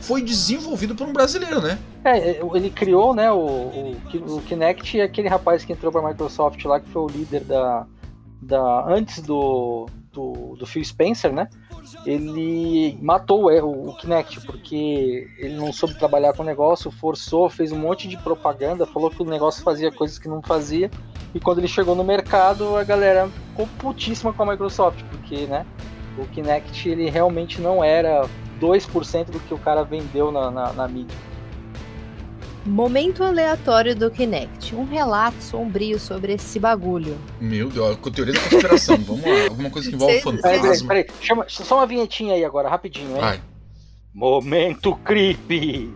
foi desenvolvido por um brasileiro, né? É, ele criou, né, o, o, o Kinect e aquele rapaz que entrou pra Microsoft lá, que foi o líder da. da antes do, do, do Phil Spencer, né? Ele matou o, o Kinect, porque ele não soube trabalhar com o negócio, forçou, fez um monte de propaganda, falou que o negócio fazia coisas que não fazia. E quando ele chegou no mercado, a galera ficou putíssima com a Microsoft, porque, né? O Kinect ele realmente não era 2% do que o cara vendeu na, na, na mídia. Momento aleatório do Kinect. Um relato sombrio sobre esse bagulho. Meu Deus, com teoria da conspiração. Vamos lá, alguma coisa que envolve Cês- Peraí, peraí, fantasma. peraí. Chama, só uma vinhetinha aí agora, rapidinho, hein? Vai. Momento creepy.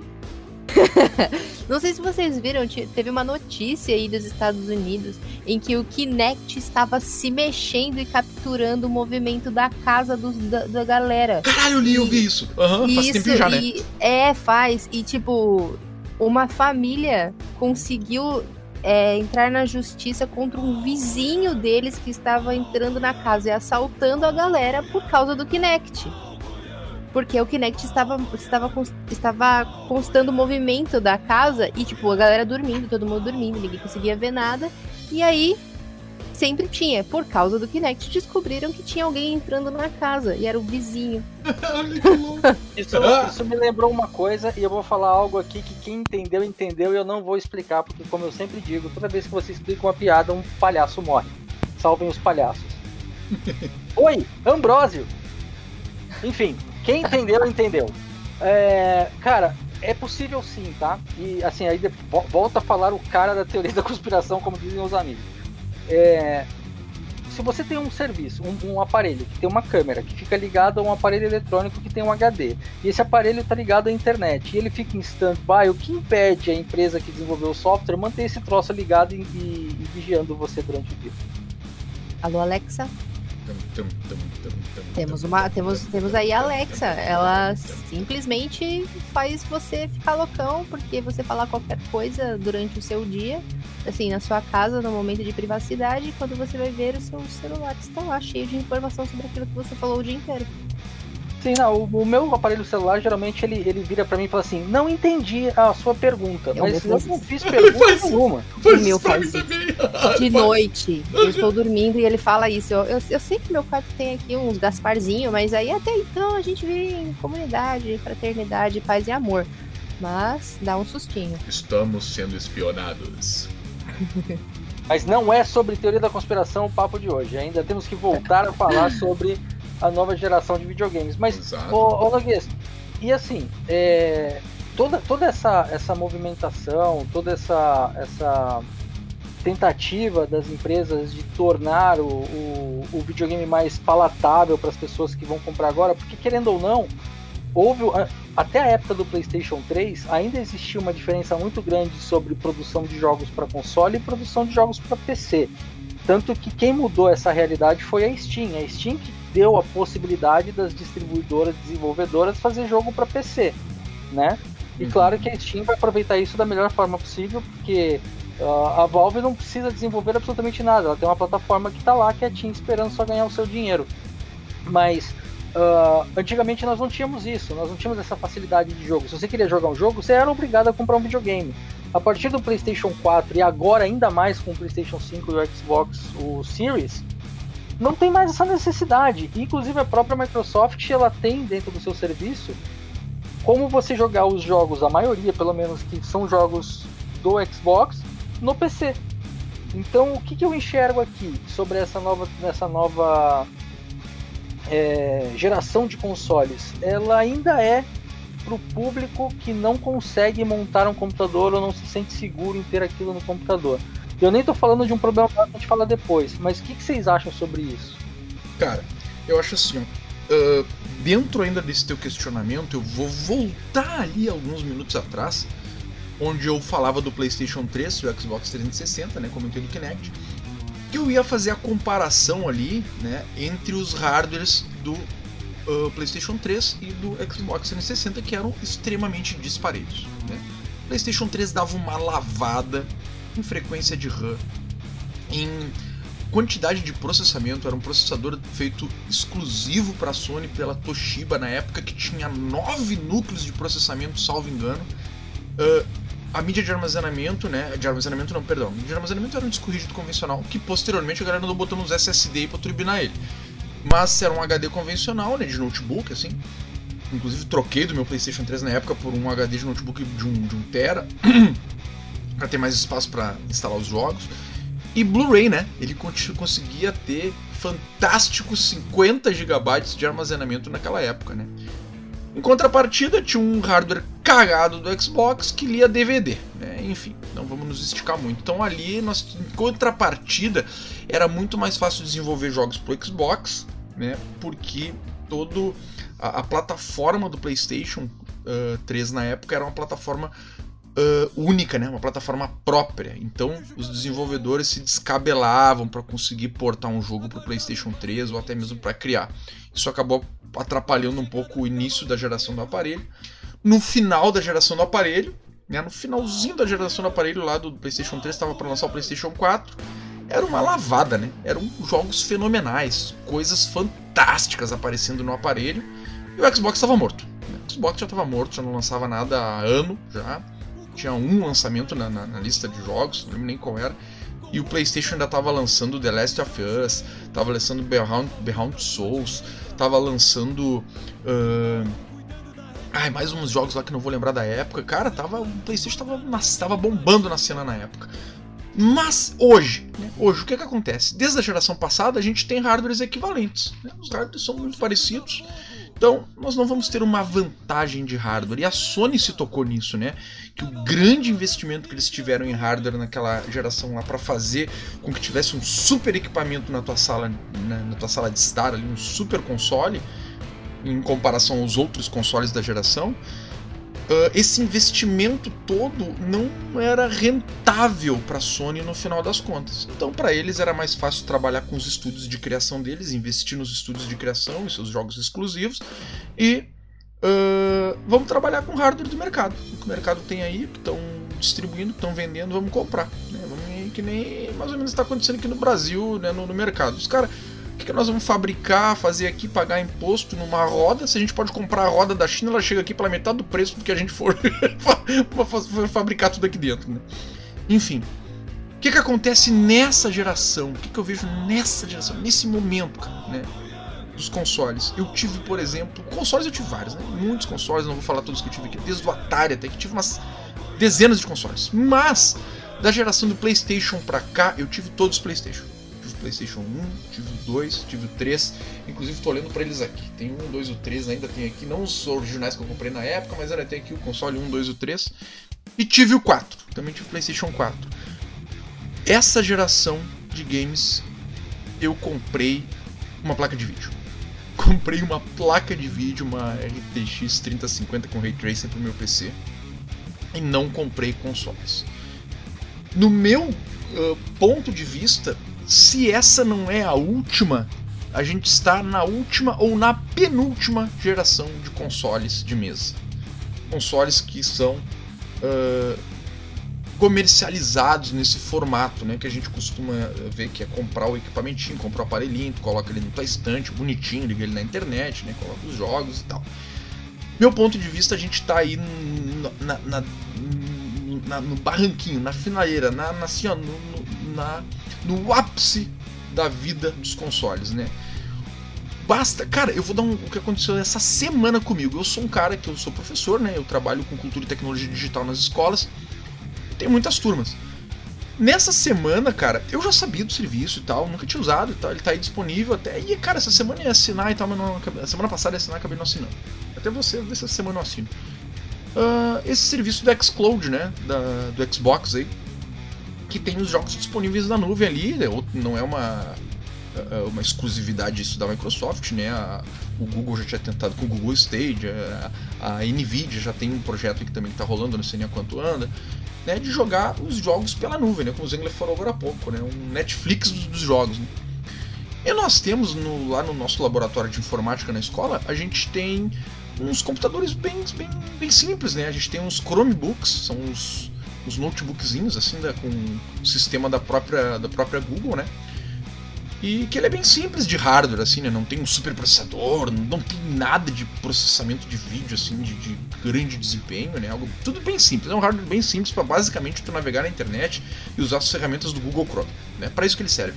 Não sei se vocês viram, te- teve uma notícia aí dos Estados Unidos em que o Kinect estava se mexendo e capturando o movimento da casa dos- da, da galera. Caralho, eu li, eu vi isso. Aham, faz Isso, tempinho já, né? e é, faz. E tipo, uma família conseguiu é, entrar na justiça contra um vizinho deles que estava entrando na casa e assaltando a galera por causa do Kinect. Porque o Kinect estava, estava, estava constando o movimento da casa e, tipo, a galera dormindo, todo mundo dormindo, ninguém conseguia ver nada. E aí, sempre tinha. Por causa do Kinect, descobriram que tinha alguém entrando na casa e era o vizinho. Olha que louco. Isso, isso me lembrou uma coisa e eu vou falar algo aqui que quem entendeu, entendeu e eu não vou explicar, porque como eu sempre digo, toda vez que você explica uma piada, um palhaço morre. Salvem os palhaços. Oi, Ambrósio! Enfim, quem entendeu, entendeu. É, cara, é possível sim, tá? E assim, aí volta a falar o cara da teoria da conspiração, como dizem os amigos. É, se você tem um serviço, um, um aparelho que tem uma câmera que fica ligado a um aparelho eletrônico que tem um HD, e esse aparelho está ligado à internet, e ele fica em stand-by, o que impede a empresa que desenvolveu o software manter esse troço ligado e, e- e vigiando você durante o dia? Alô, Alexa? Temos uma, temos, temos aí a Alexa. Ela simplesmente faz você ficar loucão porque você falar qualquer coisa durante o seu dia, assim, na sua casa, no momento de privacidade, quando você vai ver o seu celular está lá cheio de informação sobre aquilo que você falou o dia inteiro. Sim, não, o, o meu aparelho celular geralmente ele, ele vira para mim e fala assim: Não entendi a sua pergunta, É, o mas eu não fiz pergunta Faz- nenhuma. Faz O meu faz. De noite, eu estou dormindo e ele fala isso. Eu, eu, eu sei que meu quarto tem aqui uns Gasparzinho, mas aí até então a gente vive em comunidade, fraternidade, paz e amor. Mas dá um sustinho. Estamos sendo espionados. Mas não é sobre teoria da conspiração o papo de hoje. Ainda temos que voltar a falar sobre a nova geração de videogames. Mas, ô, ô Noguês, e assim, é, toda, toda essa, essa movimentação, toda essa, essa tentativa das empresas de tornar o, o, o videogame mais palatável para as pessoas que vão comprar agora, porque querendo ou não, houve até a época do PlayStation 3 ainda existia uma diferença muito grande sobre produção de jogos para console e produção de jogos para PC. Tanto que quem mudou essa realidade foi a Steam. A Steam que deu a possibilidade das distribuidoras, desenvolvedoras fazer jogo para PC, né? E Uhum. claro que a Steam vai aproveitar isso da melhor forma possível, porque ah, a Valve não precisa desenvolver absolutamente nada. Ela tem uma plataforma que está lá, que é a Steam, esperando só ganhar o seu dinheiro. Mas ah, antigamente nós não tínhamos isso, nós não tínhamos essa facilidade de jogo. Se você queria jogar um jogo, você era obrigado a comprar um videogame. A partir do PlayStation 4 e agora ainda mais com o PlayStation 5 e o Xbox, o Series, não tem mais essa necessidade. Inclusive a própria Microsoft ela tem dentro do seu serviço como você jogar os jogos, a maioria pelo menos que são jogos do Xbox, no PC. Então o que, que eu enxergo aqui sobre essa nova, essa nova é, geração de consoles, ela ainda é para o público que não consegue montar um computador ou não se sente seguro em ter aquilo no computador. Eu nem estou falando de um problema que a gente fala depois, mas o que, que, vocês acham sobre isso? Cara, eu acho assim, uh, dentro ainda desse teu questionamento, eu vou voltar ali alguns minutos atrás, onde eu falava do PlayStation 3 e o Xbox 360, né, comentei do Kinect, eu ia fazer a comparação ali, né, entre os hardwares do uh, PlayStation 3 e do Xbox 360 que eram extremamente disparetos. Né? O PlayStation 3 dava uma lavada em frequência de RAM, em quantidade de processamento, era um processador feito exclusivo para a Sony pela Toshiba na época que tinha nove núcleos de processamento, salvo engano. Uh, a mídia de armazenamento, né? De armazenamento não, perdão. A mídia de armazenamento era um disco rígido convencional que posteriormente a galera andou botando uns SSD para turbinar ele. Mas era um HD convencional, né? De notebook, assim. Inclusive troquei do meu PlayStation 3 na época por um HD de notebook de um, de um Tera. para ter mais espaço para instalar os jogos. E Blu-ray, né? Ele conseguia ter fantásticos 50 GB de armazenamento naquela época, né? Em contrapartida, tinha um hardware cagado do Xbox que lia DVD. Né? Enfim, não vamos nos esticar muito. Então ali, nós, em contrapartida, era muito mais fácil desenvolver jogos pro Xbox, né? porque todo a, a plataforma do PlayStation uh, 3 na época era uma plataforma uh, única, né? uma plataforma própria. Então os desenvolvedores se descabelavam para conseguir portar um jogo para o PlayStation 3 ou até mesmo para criar. Isso acabou atrapalhando um pouco o início da geração do aparelho. No final da geração do aparelho, né, no finalzinho da geração do aparelho lá do PlayStation 3, estava para lançar o PlayStation 4. Era uma lavada, né? Eram jogos fenomenais, coisas fantásticas aparecendo no aparelho. E o Xbox estava morto. O Xbox já estava morto, já não lançava nada há ano já tinha um lançamento na, na, na lista de jogos, não lembro nem qual era. E o PlayStation ainda estava lançando The Last of Us, estava lançando Beyond Souls, estava lançando. Uh... Ai, mais uns jogos lá que não vou lembrar da época. Cara, tava, o PlayStation estava tava bombando na cena na época. Mas hoje, né, hoje o que, que acontece? Desde a geração passada a gente tem hardwares equivalentes. Né? Os hardwares são muito parecidos. Então, nós não vamos ter uma vantagem de hardware. E a Sony se tocou nisso, né? Que o grande investimento que eles tiveram em hardware naquela geração lá para fazer com que tivesse um super equipamento na tua sala, na, na tua sala de estar ali, um super console, em comparação aos outros consoles da geração, Uh, esse investimento todo não era rentável para a Sony no final das contas. Então, para eles era mais fácil trabalhar com os estúdios de criação deles, investir nos estúdios de criação e seus jogos exclusivos e uh, vamos trabalhar com o hardware do mercado. O que o mercado tem aí, que estão distribuindo, estão vendendo, vamos comprar. Né? Vamos, que nem mais ou menos está acontecendo aqui no Brasil, né, no, no mercado. Os caras que, que nós vamos fabricar, fazer aqui, pagar imposto numa roda? Se a gente pode comprar a roda da China, ela chega aqui pela metade do preço do que a gente for, fabricar tudo aqui dentro. Né? Enfim. O que, que acontece nessa geração? O que, que eu vejo nessa geração, nesse momento, cara, né? Dos consoles. Eu tive, por exemplo, consoles eu tive vários, né? Muitos consoles, não vou falar todos que eu tive aqui, desde o Atari até que tive umas dezenas de consoles. Mas, da geração do PlayStation pra cá, eu tive todos os PlayStation. PlayStation 1, tive o 2, tive o 3. Inclusive estou olhando para eles aqui. Tem um, 2 e o 3 ainda tem aqui. Não os originais que eu comprei na época, mas ainda tem aqui o console 1, 2 e o 3. E tive o 4. Também tive o PlayStation 4. Essa geração de games eu comprei uma placa de vídeo. Comprei uma placa de vídeo, uma RTX 3050 com Ray Tracing para o meu PC. E não comprei consoles. No meu uh, ponto de vista, se essa não é a última, a gente está na última ou na penúltima geração de consoles de mesa. Consoles que são uh, comercializados nesse formato, né? Que a gente costuma ver que é comprar o equipamentinho, comprar o aparelhinho, coloca ele no tua estante, bonitinho, liga ele na internet, né? Coloca os jogos e tal. Meu ponto de vista, a gente está aí na, na, na, no barranquinho, na finaleira, na, na, assim, ó, no, na no ápice da vida dos consoles, né? Basta, cara, eu vou dar um, o que aconteceu essa semana comigo. Eu sou um cara que eu sou professor, né? Eu trabalho com cultura e tecnologia digital nas escolas. Tem muitas turmas. Nessa semana, cara, eu já sabia do serviço e tal, nunca tinha usado e tal, ele tá aí disponível até. E, cara, essa semana ia assinar e tal, mas não, a semana passada ia assinar acabei não assinando. Até você, dessa semana eu assino. Uh, esse serviço do Xcloud, né, da, do Xbox aí, que tem os jogos disponíveis na nuvem ali, né, não é uma, uh, uma exclusividade isso da Microsoft, né, a, o Google já tinha tentado com o Google Stage, a, a Nvidia já tem um projeto que também está rolando, não sei nem quanto anda né, de jogar os jogos pela nuvem, né, como o Zengler falou agora há pouco, né, um Netflix dos, dos jogos. Né. E nós temos no, lá no nosso laboratório de informática na escola, a gente tem uns computadores bem, bem, bem simples, né? A gente tem uns Chromebooks, são uns, uns notebookzinhos assim, da, com o sistema da própria, da própria Google, né? E que ele é bem simples de hardware, assim, né? Não tem um super processador, não tem nada de processamento de vídeo, assim, de, de grande desempenho, né? Algo, tudo bem simples. É um hardware bem simples para basicamente tu navegar na internet e usar as ferramentas do Google Chrome, né? Para isso que ele serve.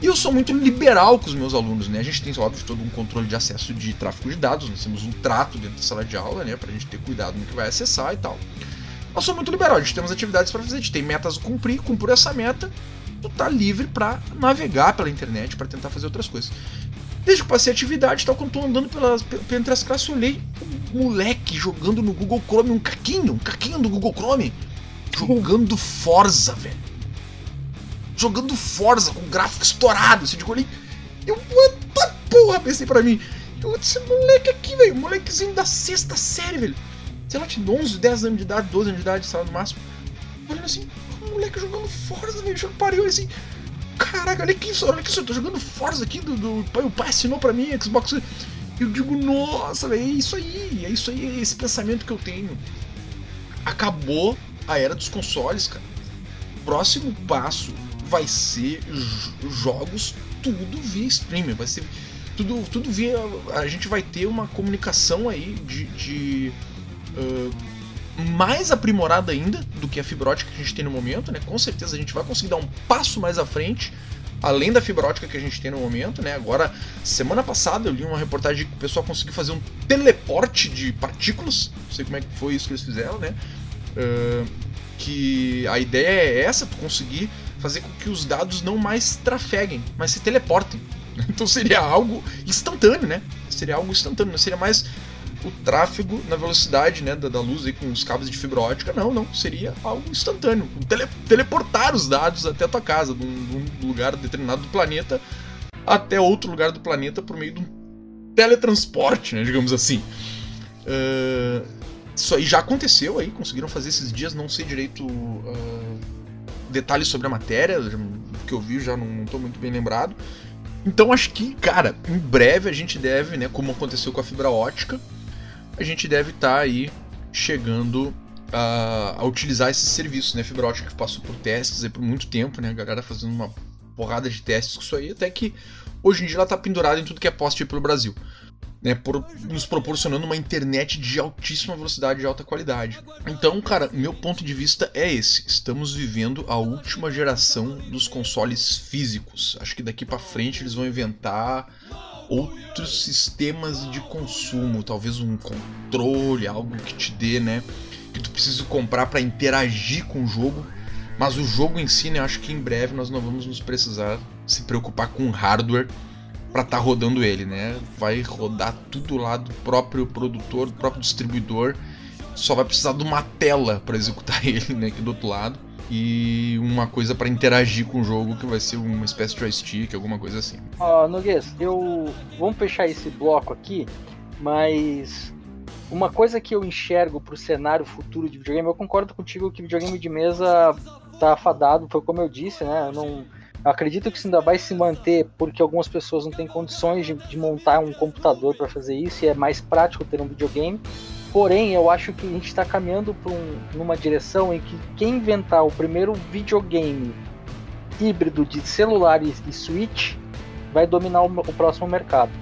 E eu sou muito liberal com os meus alunos, né? A gente tem, óbvio, todo um controle de acesso de tráfego de dados, nós temos um trato dentro da sala de aula, né? Pra gente ter cuidado no que vai acessar e tal. Eu sou muito liberal, a gente tem umas atividades para fazer, a gente tem metas a cumprir, cumprir essa meta, tu tá livre para navegar pela internet, para tentar fazer outras coisas. Desde que passei a atividade, tal, quando tô andando pelas, entre as classes, eu olhei um moleque jogando no Google Chrome, um caquinho, um caquinho do Google Chrome, jogando Forza, velho. Jogando Forza com gráfico estourado, assim, de olhei. Eu, what porra, pensei pra mim. Eu, esse moleque aqui, velho, molequezinho da sexta série, velho. Sei lá, tinha 11, 10 anos de idade, 12 anos de idade, sei lá, no máximo. Olhando assim, moleque jogando Forza, velho. Já parei assim. Caraca, olha aqui, olha aqui, eu tô jogando Forza aqui do, do. O pai assinou pra mim, Xbox. Eu digo, nossa, velho, é isso aí, é isso aí, é esse pensamento que eu tenho. Acabou a era dos consoles, cara. Próximo passo vai ser jogos tudo via streaming, vai ser tudo, tudo via. A gente vai ter uma comunicação aí de, de uh, mais aprimorada ainda do que a fibra ótica que a gente tem no momento, né? Com certeza a gente vai conseguir dar um passo mais à frente, além da fibra ótica que a gente tem no momento, né? Agora, semana passada eu li uma reportagem que o pessoal conseguiu fazer um teleporte de partículas, não sei como é que foi isso que eles fizeram, né? Uh, que a ideia é essa, conseguir fazer com que os dados não mais trafeguem, mas se teleportem. Então seria algo instantâneo, né? Seria algo instantâneo, seria mais o tráfego na velocidade né, da, da luz aí, com os cabos de fibra ótica. Não, não. Seria algo instantâneo. Tele, teleportar os dados até a tua casa, de um, de um, lugar determinado do planeta até outro lugar do planeta por meio de um teletransporte, né, digamos assim. Uh, isso aí já aconteceu aí, conseguiram fazer esses dias, não sei direito uh, detalhes sobre a matéria, que eu vi já não estou muito bem lembrado. Então acho que, cara, em breve a gente deve, né, como aconteceu com a fibra ótica, a gente deve estar tá aí chegando a, a, utilizar esses serviços, né? Fibra ótica que passou por testes aí por muito tempo, né? A galera fazendo uma porrada de testes com isso aí, até que hoje em dia ela está pendurada em tudo que é poste pelo Brasil. Né, por, nos proporcionando uma internet de altíssima velocidade e alta qualidade. Então, cara, meu ponto de vista é esse. Estamos vivendo a última geração dos consoles físicos. Acho que daqui para frente eles vão inventar outros sistemas de consumo, talvez um controle, algo que te dê, né, que tu precisa comprar para interagir com o jogo. Mas o jogo em si, né, acho que em breve nós não vamos nos precisar se preocupar com hardware para estar tá rodando ele, né? Vai rodar tudo lá do próprio produtor, do próprio distribuidor. Só vai precisar de uma tela para executar ele, né, aqui do outro lado e uma coisa para interagir com o jogo que vai ser uma espécie de joystick, alguma coisa assim. Ó, oh, Noguês, eu vamos fechar esse bloco aqui, mas uma coisa que eu enxergo para o cenário futuro de videogame, eu concordo contigo que videogame de mesa tá afadado, foi como eu disse, né? Eu não eu acredito que isso ainda vai se manter porque algumas pessoas não têm condições de, de montar um computador para fazer isso e é mais prático ter um videogame. Porém, eu acho que a gente está caminhando para um, numa direção em que quem inventar o primeiro videogame híbrido de celular e, e Switch vai dominar o, o, próximo mercado.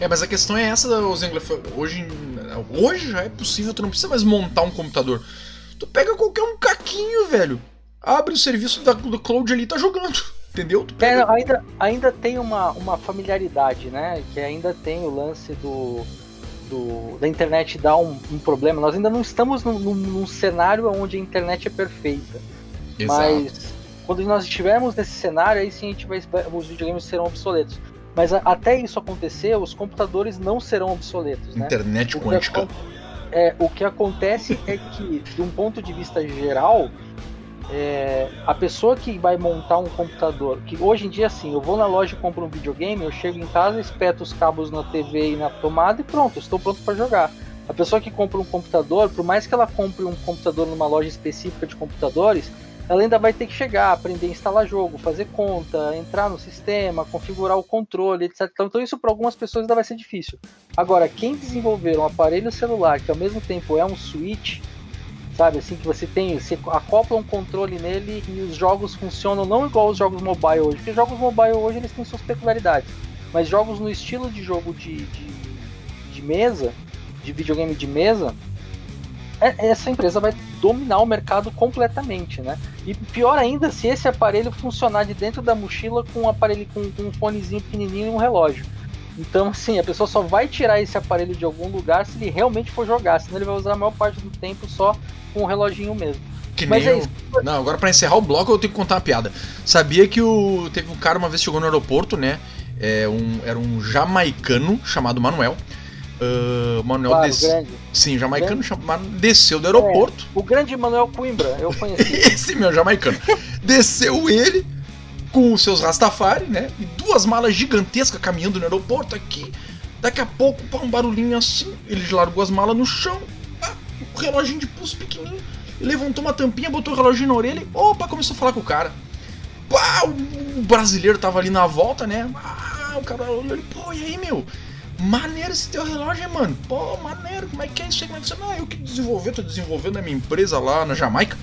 É, mas a questão é essa, Zengler. Hoje, hoje já é possível, tu não precisa mais montar um computador. Tu pega qualquer um caquinho, velho. Abre o serviço da, do cloud ali e tá jogando. Entendeu? É, pega... É, ainda, ainda tem uma, uma familiaridade, né? Que ainda tem o lance do do, da internet dá um, um, problema, nós ainda não estamos num, num, num, cenário onde a internet é perfeita. Exato. Mas Quando nós estivermos nesse cenário, aí sim a gente vai, os videogames serão obsoletos. Mas a, até isso acontecer, os computadores não serão obsoletos. Né? Internet quântica. É, o que acontece é que, de um ponto de vista geral, é, a pessoa que vai montar um computador, que hoje em dia assim, eu vou na loja e compro um videogame, eu chego em casa, espeto os cabos na TV e na tomada e pronto, estou pronto para jogar. A pessoa que compra um computador, por mais que ela compre um computador numa loja específica de computadores, ela ainda vai ter que chegar, aprender a instalar jogo, fazer conta, entrar no sistema, configurar o controle, etc. Então isso para algumas pessoas ainda vai ser difícil. Agora, quem desenvolver um aparelho celular que ao mesmo tempo é um switch, sabe, assim que você tem, você acopla um controle nele e os jogos funcionam não igual os jogos mobile hoje, porque jogos mobile hoje eles têm suas peculiaridades, mas jogos no estilo de jogo de, de, de mesa, de videogame de mesa, é, essa empresa vai dominar o mercado completamente, né? E pior ainda se esse aparelho funcionar de dentro da mochila com um aparelho com, com um fonezinho pequenininho e um relógio. Então, assim, a pessoa só vai tirar esse aparelho de algum lugar se ele realmente for jogar, senão ele vai usar a maior parte do tempo só com o reloginho mesmo. Que Mas é isso. Não, agora para encerrar o bloco eu tenho que contar uma piada. Sabia que o teve um cara uma vez chegou no aeroporto, né? É um, era um jamaicano chamado Manuel. Uh, Manuel claro, des... grande. Sim, jamaicano grande. Chama... desceu do aeroporto. É, o grande Manuel Coimbra, eu conheci. Esse meu jamaicano. desceu ele com os seus Rastafari, né? E duas malas gigantescas caminhando no aeroporto aqui. Daqui a pouco, pá, um barulhinho assim, ele largou as malas no chão, pá, o reloginho de pulso pequenininho, levantou uma tampinha, botou o reloginho na orelha opa, começou a falar com o cara. Pá, o brasileiro tava ali na volta, né? Ah, o cara olhou ele, pô, e aí, meu? Maneiro esse teu relógio, mano. Pô, maneiro, como é que é isso aí? Como é que você. Não, eu que desenvolvi, tô desenvolvendo a minha empresa lá na Jamaica.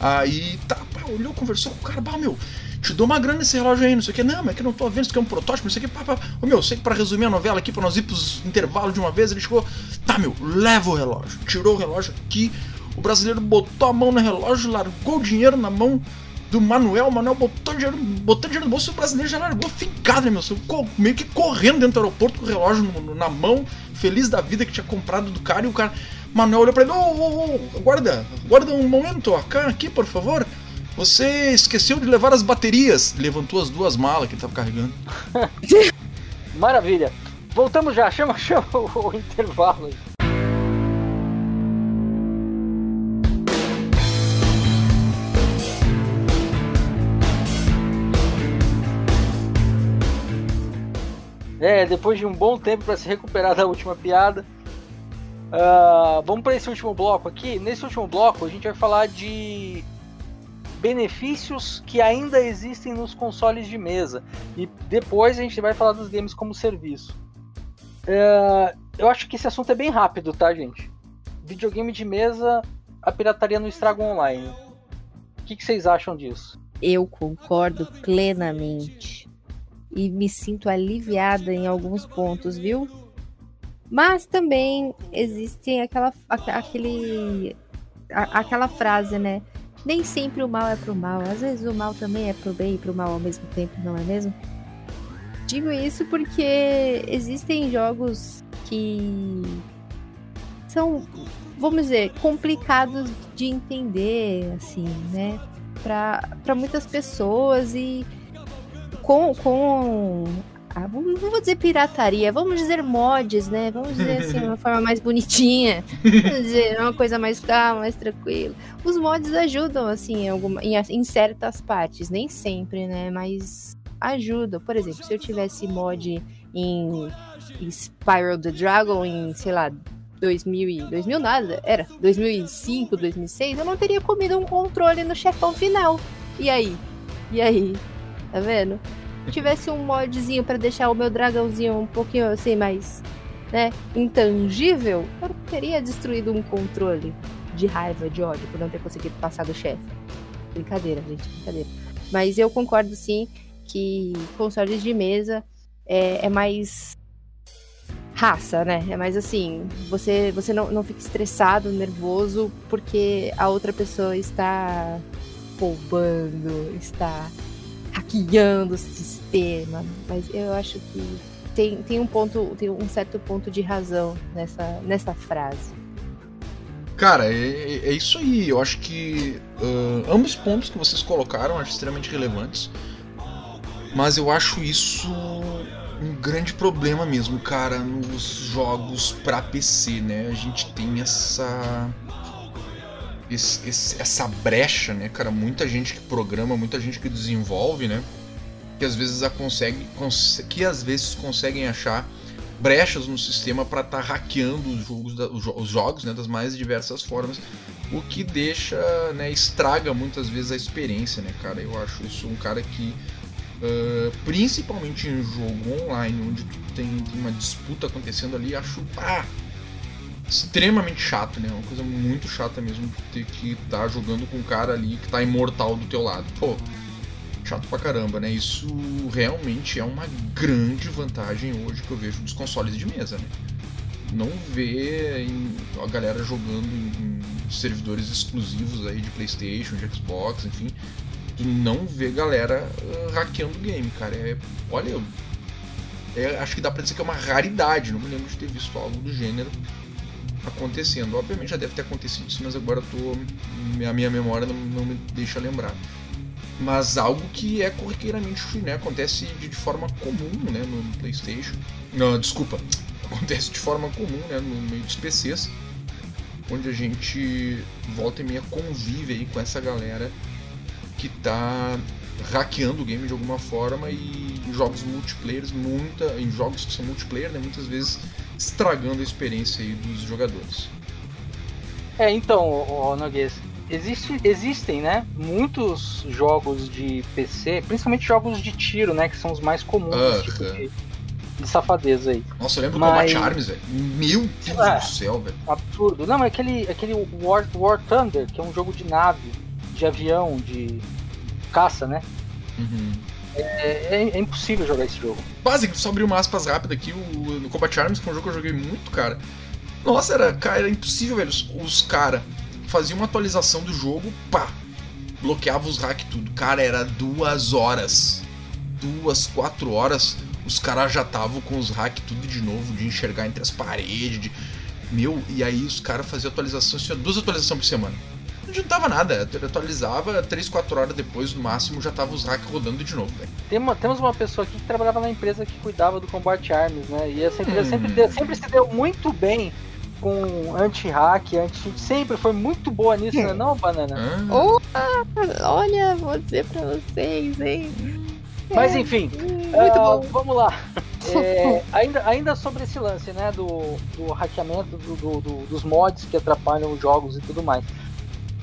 Aí, tá, pá, olhou, conversou com o cara, bah, meu, te dou uma grana nesse relógio aí, não sei o que. Não, mas é que eu não tô vendo, isso aqui é um protótipo, não sei o que. Pá, pá. Ô, meu, sei que pra resumir a novela aqui, pra nós ir pros intervalos de uma vez, ele chegou, tá, meu, leva o relógio. Tirou o relógio aqui, o brasileiro botou a mão no relógio, largou o dinheiro na mão do Manuel, o Manuel botou dinheiro, botou dinheiro no bolso, o brasileiro já largou fincado, né, meu? Meio que correndo dentro do aeroporto com o relógio na mão, feliz da vida que tinha comprado do cara, e o cara. Manuel olhou pra ele, ô, ô, ô, guarda, guarda um momento, aqui, por favor. Você esqueceu de levar as baterias. Levantou as duas malas que ele tava carregando. Maravilha. Voltamos já, chama, chama o, intervalo. É, depois de um bom tempo para se recuperar da última piada. Uh, vamos para esse último bloco aqui. Nesse último bloco, a gente vai falar de benefícios que ainda existem nos consoles de mesa. E depois a gente vai falar dos games como serviço. Uh, eu acho que esse assunto é bem rápido, tá, gente? Videogame de mesa, a pirataria no estrago online. O que, que vocês acham disso? Eu concordo plenamente e me sinto aliviada em alguns pontos, viu? Mas também existem aquela, aquele, aquela frase, né? Nem sempre o mal é pro mal, às vezes o mal também é pro bem e pro mal ao mesmo tempo, não é mesmo? Digo isso porque existem jogos que são, vamos dizer, complicados de entender, assim, né? Para muitas pessoas e com, com ah, não vou dizer pirataria, vamos dizer mods, né? Vamos dizer assim, uma forma mais bonitinha. Vamos dizer, uma coisa mais calma, mais tranquila. Os mods ajudam, assim, em, alguma, em, em certas partes, nem sempre, né? Mas ajudam. Por exemplo, se eu tivesse mod em Spiral the Dragon em, sei lá, 2000 e 2000 nada, era 2005, 2006, eu não teria comido um controle no chefão final. E aí? E aí? Tá vendo? Se tivesse um modzinho para deixar o meu dragãozinho um pouquinho assim mais, né, intangível, eu não teria destruído um controle de raiva, de ódio por não ter conseguido passar do chefe. Brincadeira, gente, brincadeira. Mas eu concordo sim que consoles de mesa é, é mais raça, né? É mais assim, você, você não, não fica estressado, nervoso, porque a outra pessoa está roubando, está hackeando o sistema. Mas eu acho que tem, tem um ponto, tem um certo ponto de razão nessa, nessa frase. Cara, é, é isso aí. Eu acho que uh, ambos pontos que vocês colocaram acho extremamente relevantes. Mas eu acho isso um grande problema mesmo, cara, nos jogos pra PC, né? A gente tem essa. Esse, esse, essa brecha, né, cara? Muita gente que programa, muita gente que desenvolve, né? Que às vezes a consegue, que às vezes conseguem achar brechas no sistema para estar tá hackeando os jogos, os jogos né, das mais diversas formas, o que deixa, né, estraga muitas vezes a experiência, né, cara? Eu acho isso um cara que Uh, principalmente em jogo online, onde tu tem, tem, uma disputa acontecendo ali, acho ah, extremamente chato, né? Uma coisa muito chata mesmo ter que estar tá jogando com um cara ali que tá imortal do teu lado. Pô, chato pra caramba, né? Isso realmente é uma grande vantagem hoje que eu vejo dos consoles de mesa, né? Não ver a galera jogando em, servidores exclusivos aí de PlayStation, de Xbox, enfim, tu não vê galera uh, hackeando o game, cara. É, olha, é, acho que dá pra dizer que é uma raridade. Não me lembro de ter visto algo do gênero acontecendo. Obviamente já deve ter acontecido isso, mas agora tô, a minha memória não, não me deixa lembrar. Mas algo que é corriqueiramente, né, acontece de, forma comum, né, no PlayStation. Não, desculpa, acontece de forma comum, né, no meio dos PCs, onde a gente volta e meia convive aí com essa galera que está hackeando o game de alguma forma e em jogos multiplayer, muita, em jogos que são multiplayer, né, muitas vezes estragando a experiência aí dos jogadores. É, então, Noguês, existe, existem, né, muitos jogos de PC, principalmente jogos de tiro, né, que são os mais comuns, uh tipo de, de safadeza aí. Nossa, eu lembro Mas... do Combat Arms, velho. Meu Deus é, do céu, velho. Absurdo. Não, é aquele, aquele War, War Thunder, que é um jogo de nave de avião, de caça, né? Uhum. É, é, é, impossível jogar esse jogo. Básico, só abrir uma aspas rápida aqui, o, no Combat Arms, que é um jogo que eu joguei muito, cara. Nossa, era, cara, era impossível, velho. Os, os caras faziam uma atualização do jogo, pá, bloqueava os hacks tudo. Cara, era duas horas. Duas, quatro horas, os caras já estavam com os hacks tudo de novo, de enxergar entre as paredes, de... Meu, e aí os caras faziam atualizações, tinha duas atualizações por semana não adiantava nada. Atualizava, 3, 4 horas depois, no máximo, já tava os hacks rodando de novo, Tem uma, temos uma pessoa aqui que trabalhava na empresa que cuidava do Combat Arms, né? E essa empresa hum. sempre, sempre se deu muito bem com anti-hack, anti sempre foi muito boa nisso, né? Não, Banana? Ah. Oh, olha, vou dizer pra vocês, hein? Mas é, enfim, uh, vamos lá. É, ainda, ainda sobre esse lance, né, do, do hackeamento do, do, do, dos mods que atrapalham os jogos e tudo mais.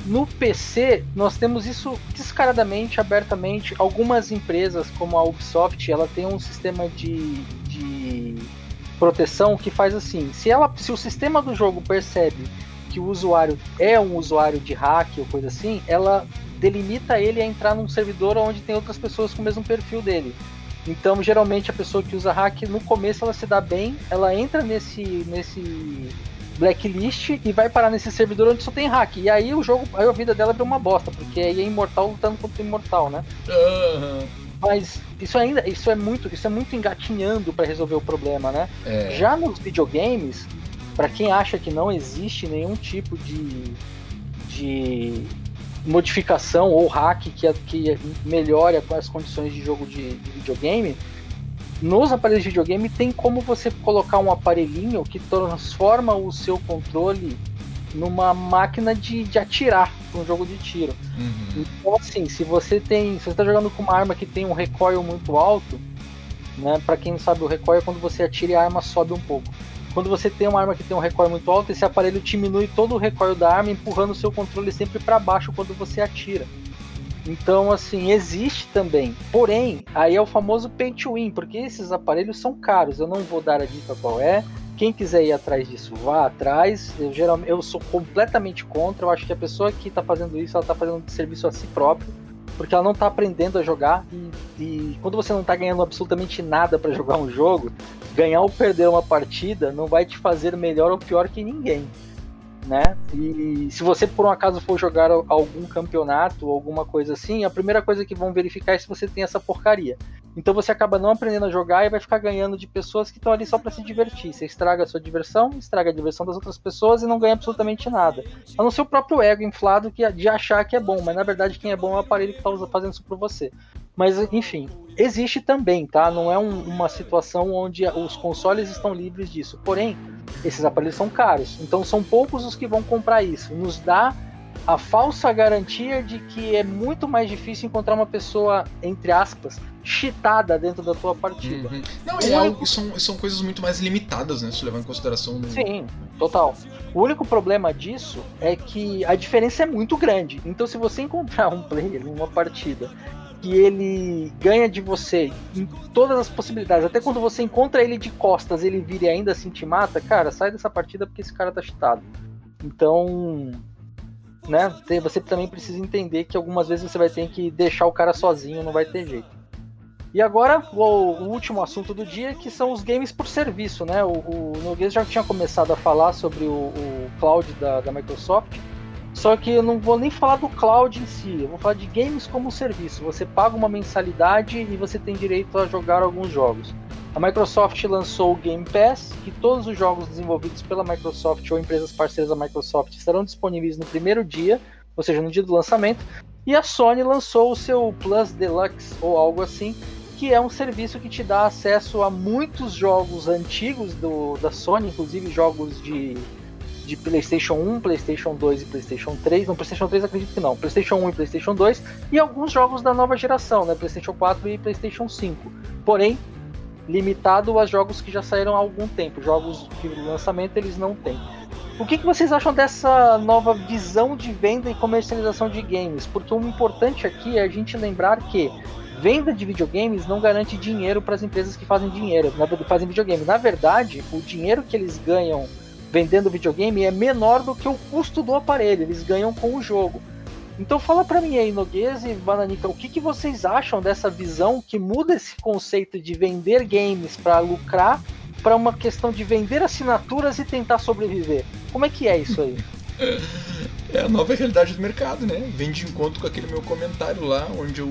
No PC, nós temos isso descaradamente, abertamente. Algumas empresas, como a Ubisoft, ela tem um sistema de, de proteção que faz assim: se, ela, se o sistema do jogo percebe que o usuário é um usuário de hack ou coisa assim, ela delimita ele a entrar num servidor onde tem outras pessoas com o mesmo perfil dele. Então, geralmente, a pessoa que usa hack, no começo ela se dá bem, ela entra nesse, nesse blacklist e vai parar nesse servidor onde só tem hack. E aí o jogo, aí a vida dela vira uma bosta, porque aí é imortal lutando contra o imortal, né? Uhum. Mas isso ainda, isso é muito, isso é muito engatinhando para resolver o problema, né? É. Já nos videogames, para quem acha que não existe nenhum tipo de, de modificação ou hack que, que melhore as condições de jogo de, de videogame, nos aparelhos de videogame tem como você colocar um aparelhinho que transforma o seu controle numa máquina de, de atirar para um jogo de tiro. Uhum. Então, assim, se você tem. Se você está jogando com uma arma que tem um recoil muito alto, né? Para quem não sabe, o recoil é quando você atira e a arma sobe um pouco. Quando você tem uma arma que tem um recoil muito alto, esse aparelho diminui todo o recoil da arma, empurrando o seu controle sempre para baixo quando você atira. Então, assim, existe também. Porém, aí é o famoso pay to win, porque esses aparelhos são caros. Eu não vou dar a dica qual é. Quem quiser ir atrás disso, vá atrás. Eu, geralmente, eu sou completamente contra. Eu acho que a pessoa que está fazendo isso, ela está fazendo um serviço a si próprio, porque ela não está aprendendo a jogar. E, e quando você não está ganhando absolutamente nada para jogar um jogo, ganhar ou perder uma partida não vai te fazer melhor ou pior que ninguém né? E se você por um acaso for jogar algum campeonato ou alguma coisa assim, a primeira coisa que vão verificar é se você tem essa porcaria. Então você acaba não aprendendo a jogar e vai ficar ganhando de pessoas que estão ali só para se divertir. Você estraga a sua diversão, estraga a diversão das outras pessoas e não ganha absolutamente nada. A não ser o próprio ego inflado que, de achar que é bom, mas na verdade quem é bom é o aparelho que está fazendo isso por você. Mas, enfim, existe também, tá? Não é um, uma situação onde os consoles estão livres disso. Porém, esses aparelhos são caros. Então são poucos os que vão comprar isso. Nos dá a falsa garantia de que é muito mais difícil encontrar uma pessoa, entre aspas, cheatada dentro da tua partida. Uhum. Não, é algo, são, são coisas muito mais limitadas, né? Se levar em consideração. No... Sim, total. O único problema disso é que a diferença é muito grande. Então, se você encontrar um player numa partida que ele ganha de você em todas as possibilidades. Até quando você encontra ele de costas, ele vira e ainda assim te mata, cara, sai dessa partida porque esse cara tá cheatado. Então, né, você também precisa entender que algumas vezes você vai ter que deixar o cara sozinho, não vai ter jeito. E agora, o, último assunto do dia, que são os games por serviço, né? O, o Noguês já tinha começado a falar sobre o, o cloud da, da Microsoft, só que eu não vou nem falar do cloud em si, eu vou falar de games como serviço. Você paga uma mensalidade e você tem direito a jogar alguns jogos. A Microsoft lançou o Game Pass, que todos os jogos desenvolvidos pela Microsoft ou empresas parceiras da Microsoft estarão disponíveis no primeiro dia, ou seja, no dia do lançamento. E a Sony lançou o seu Plus Deluxe ou algo assim, que é um serviço que te dá acesso a muitos jogos antigos do, da Sony, inclusive jogos de de PlayStation 1, PlayStation 2 e PlayStation 3. No PlayStation 3 acredito que não. PlayStation 1 e PlayStation 2 e alguns jogos da nova geração, né? PlayStation 4 e PlayStation 5. Porém, limitado a jogos que já saíram há algum tempo. Jogos de lançamento eles não têm. O que, que vocês acham dessa nova visão de venda e comercialização de games? Porque o importante aqui é a gente lembrar que venda de videogames não garante dinheiro para as empresas que fazem dinheiro, fazem videogame. Na verdade, o dinheiro que eles ganham vendendo videogame é menor do que o custo do aparelho, eles ganham com o jogo. Então fala para mim aí, Noguês e Bananica, o que, que vocês acham dessa visão que muda esse conceito de vender games para lucrar para uma questão de vender assinaturas e tentar sobreviver? Como é que é isso aí? É a nova realidade do mercado, né? Vem de encontro com aquele meu comentário lá, onde eu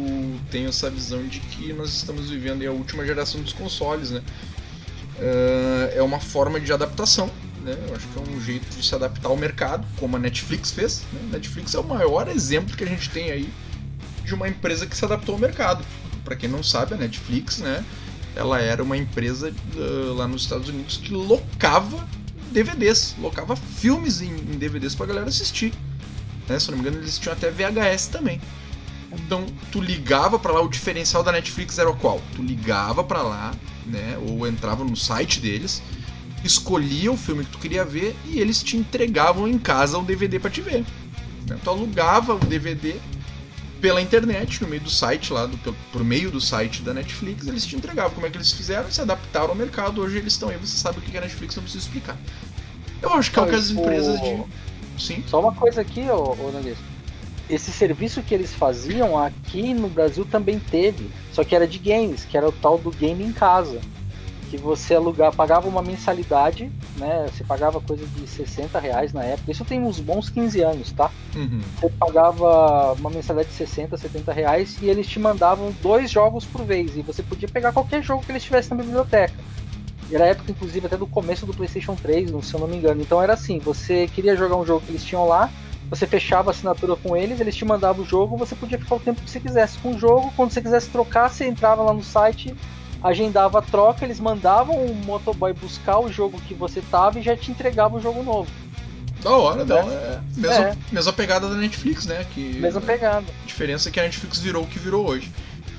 tenho essa visão de que nós estamos vivendo a última geração dos consoles, né? Uh, é uma forma de adaptação né? Eu acho que é um jeito de se adaptar ao mercado, como a Netflix fez. Né? Netflix é o maior exemplo que a gente tem aí de uma empresa que se adaptou ao mercado. Para quem não sabe, a Netflix, né? Ela era uma empresa uh, lá nos Estados Unidos que locava DVDs, locava filmes em, em DVDs pra galera assistir. Né? Se não me engano, eles tinham até VHS também. Então, tu ligava para lá, o diferencial da Netflix era o qual? Tu ligava para lá, né, ou entrava no site deles, escolhia o filme que tu queria ver e eles te entregavam em casa um DVD para te ver. Né? Tu alugava o DVD pela internet, no meio do site lá, do, por meio do site da Netflix, eles te entregavam. Como é que eles fizeram? Se adaptaram ao mercado, hoje eles estão aí, você sabe o que é Netflix, não precisa explicar. Eu acho que é o que as empresas de. Sim. Só uma coisa aqui, ô, ô Esse serviço que eles faziam aqui no Brasil também teve, só que era de games, que era o tal do game em casa que você alugar, pagava uma mensalidade, né? Você pagava coisa de 60 reais na época. Isso tem uns bons 15 anos, tá? Uhum. Você pagava uma mensalidade de 60, 70 reais e eles te mandavam dois jogos por vez. E você podia pegar qualquer jogo que eles tivessem na biblioteca. Era a época, inclusive, até do começo do PlayStation 3, se eu não me engano. Então era assim: você queria jogar um jogo que eles tinham lá, você fechava a assinatura com eles, eles te mandavam o jogo, você podia ficar o tempo que você quisesse com o jogo. Quando você quisesse trocar, você entrava lá no site agendava a troca, eles mandavam um motoboy buscar o jogo que você tava e já te entregava o jogo novo. Da hora, da hora. É. Mesma, é. mesma pegada da Netflix, né? Que, mesma pegada. A diferença é que a Netflix virou o que virou hoje.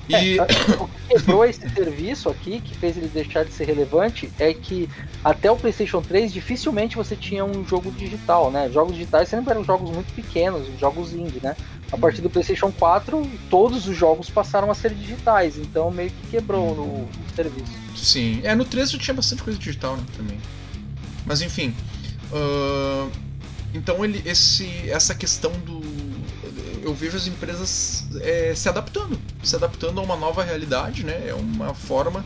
E... É, o que quebrou esse serviço aqui, que fez ele deixar de ser relevante, é que até o PlayStation 3 dificilmente você tinha um jogo digital, né? Jogos digitais sempre eram jogos muito pequenos, jogos indie, né? A partir do PlayStation 4, todos os jogos passaram a ser digitais, então meio que quebrou no, no serviço. Sim, é, no 3 já tinha bastante coisa digital né, também. Mas enfim. Uh, então ele, esse, essa questão do. Eu vejo as empresas é, se adaptando, se adaptando a uma nova realidade, né? É uma forma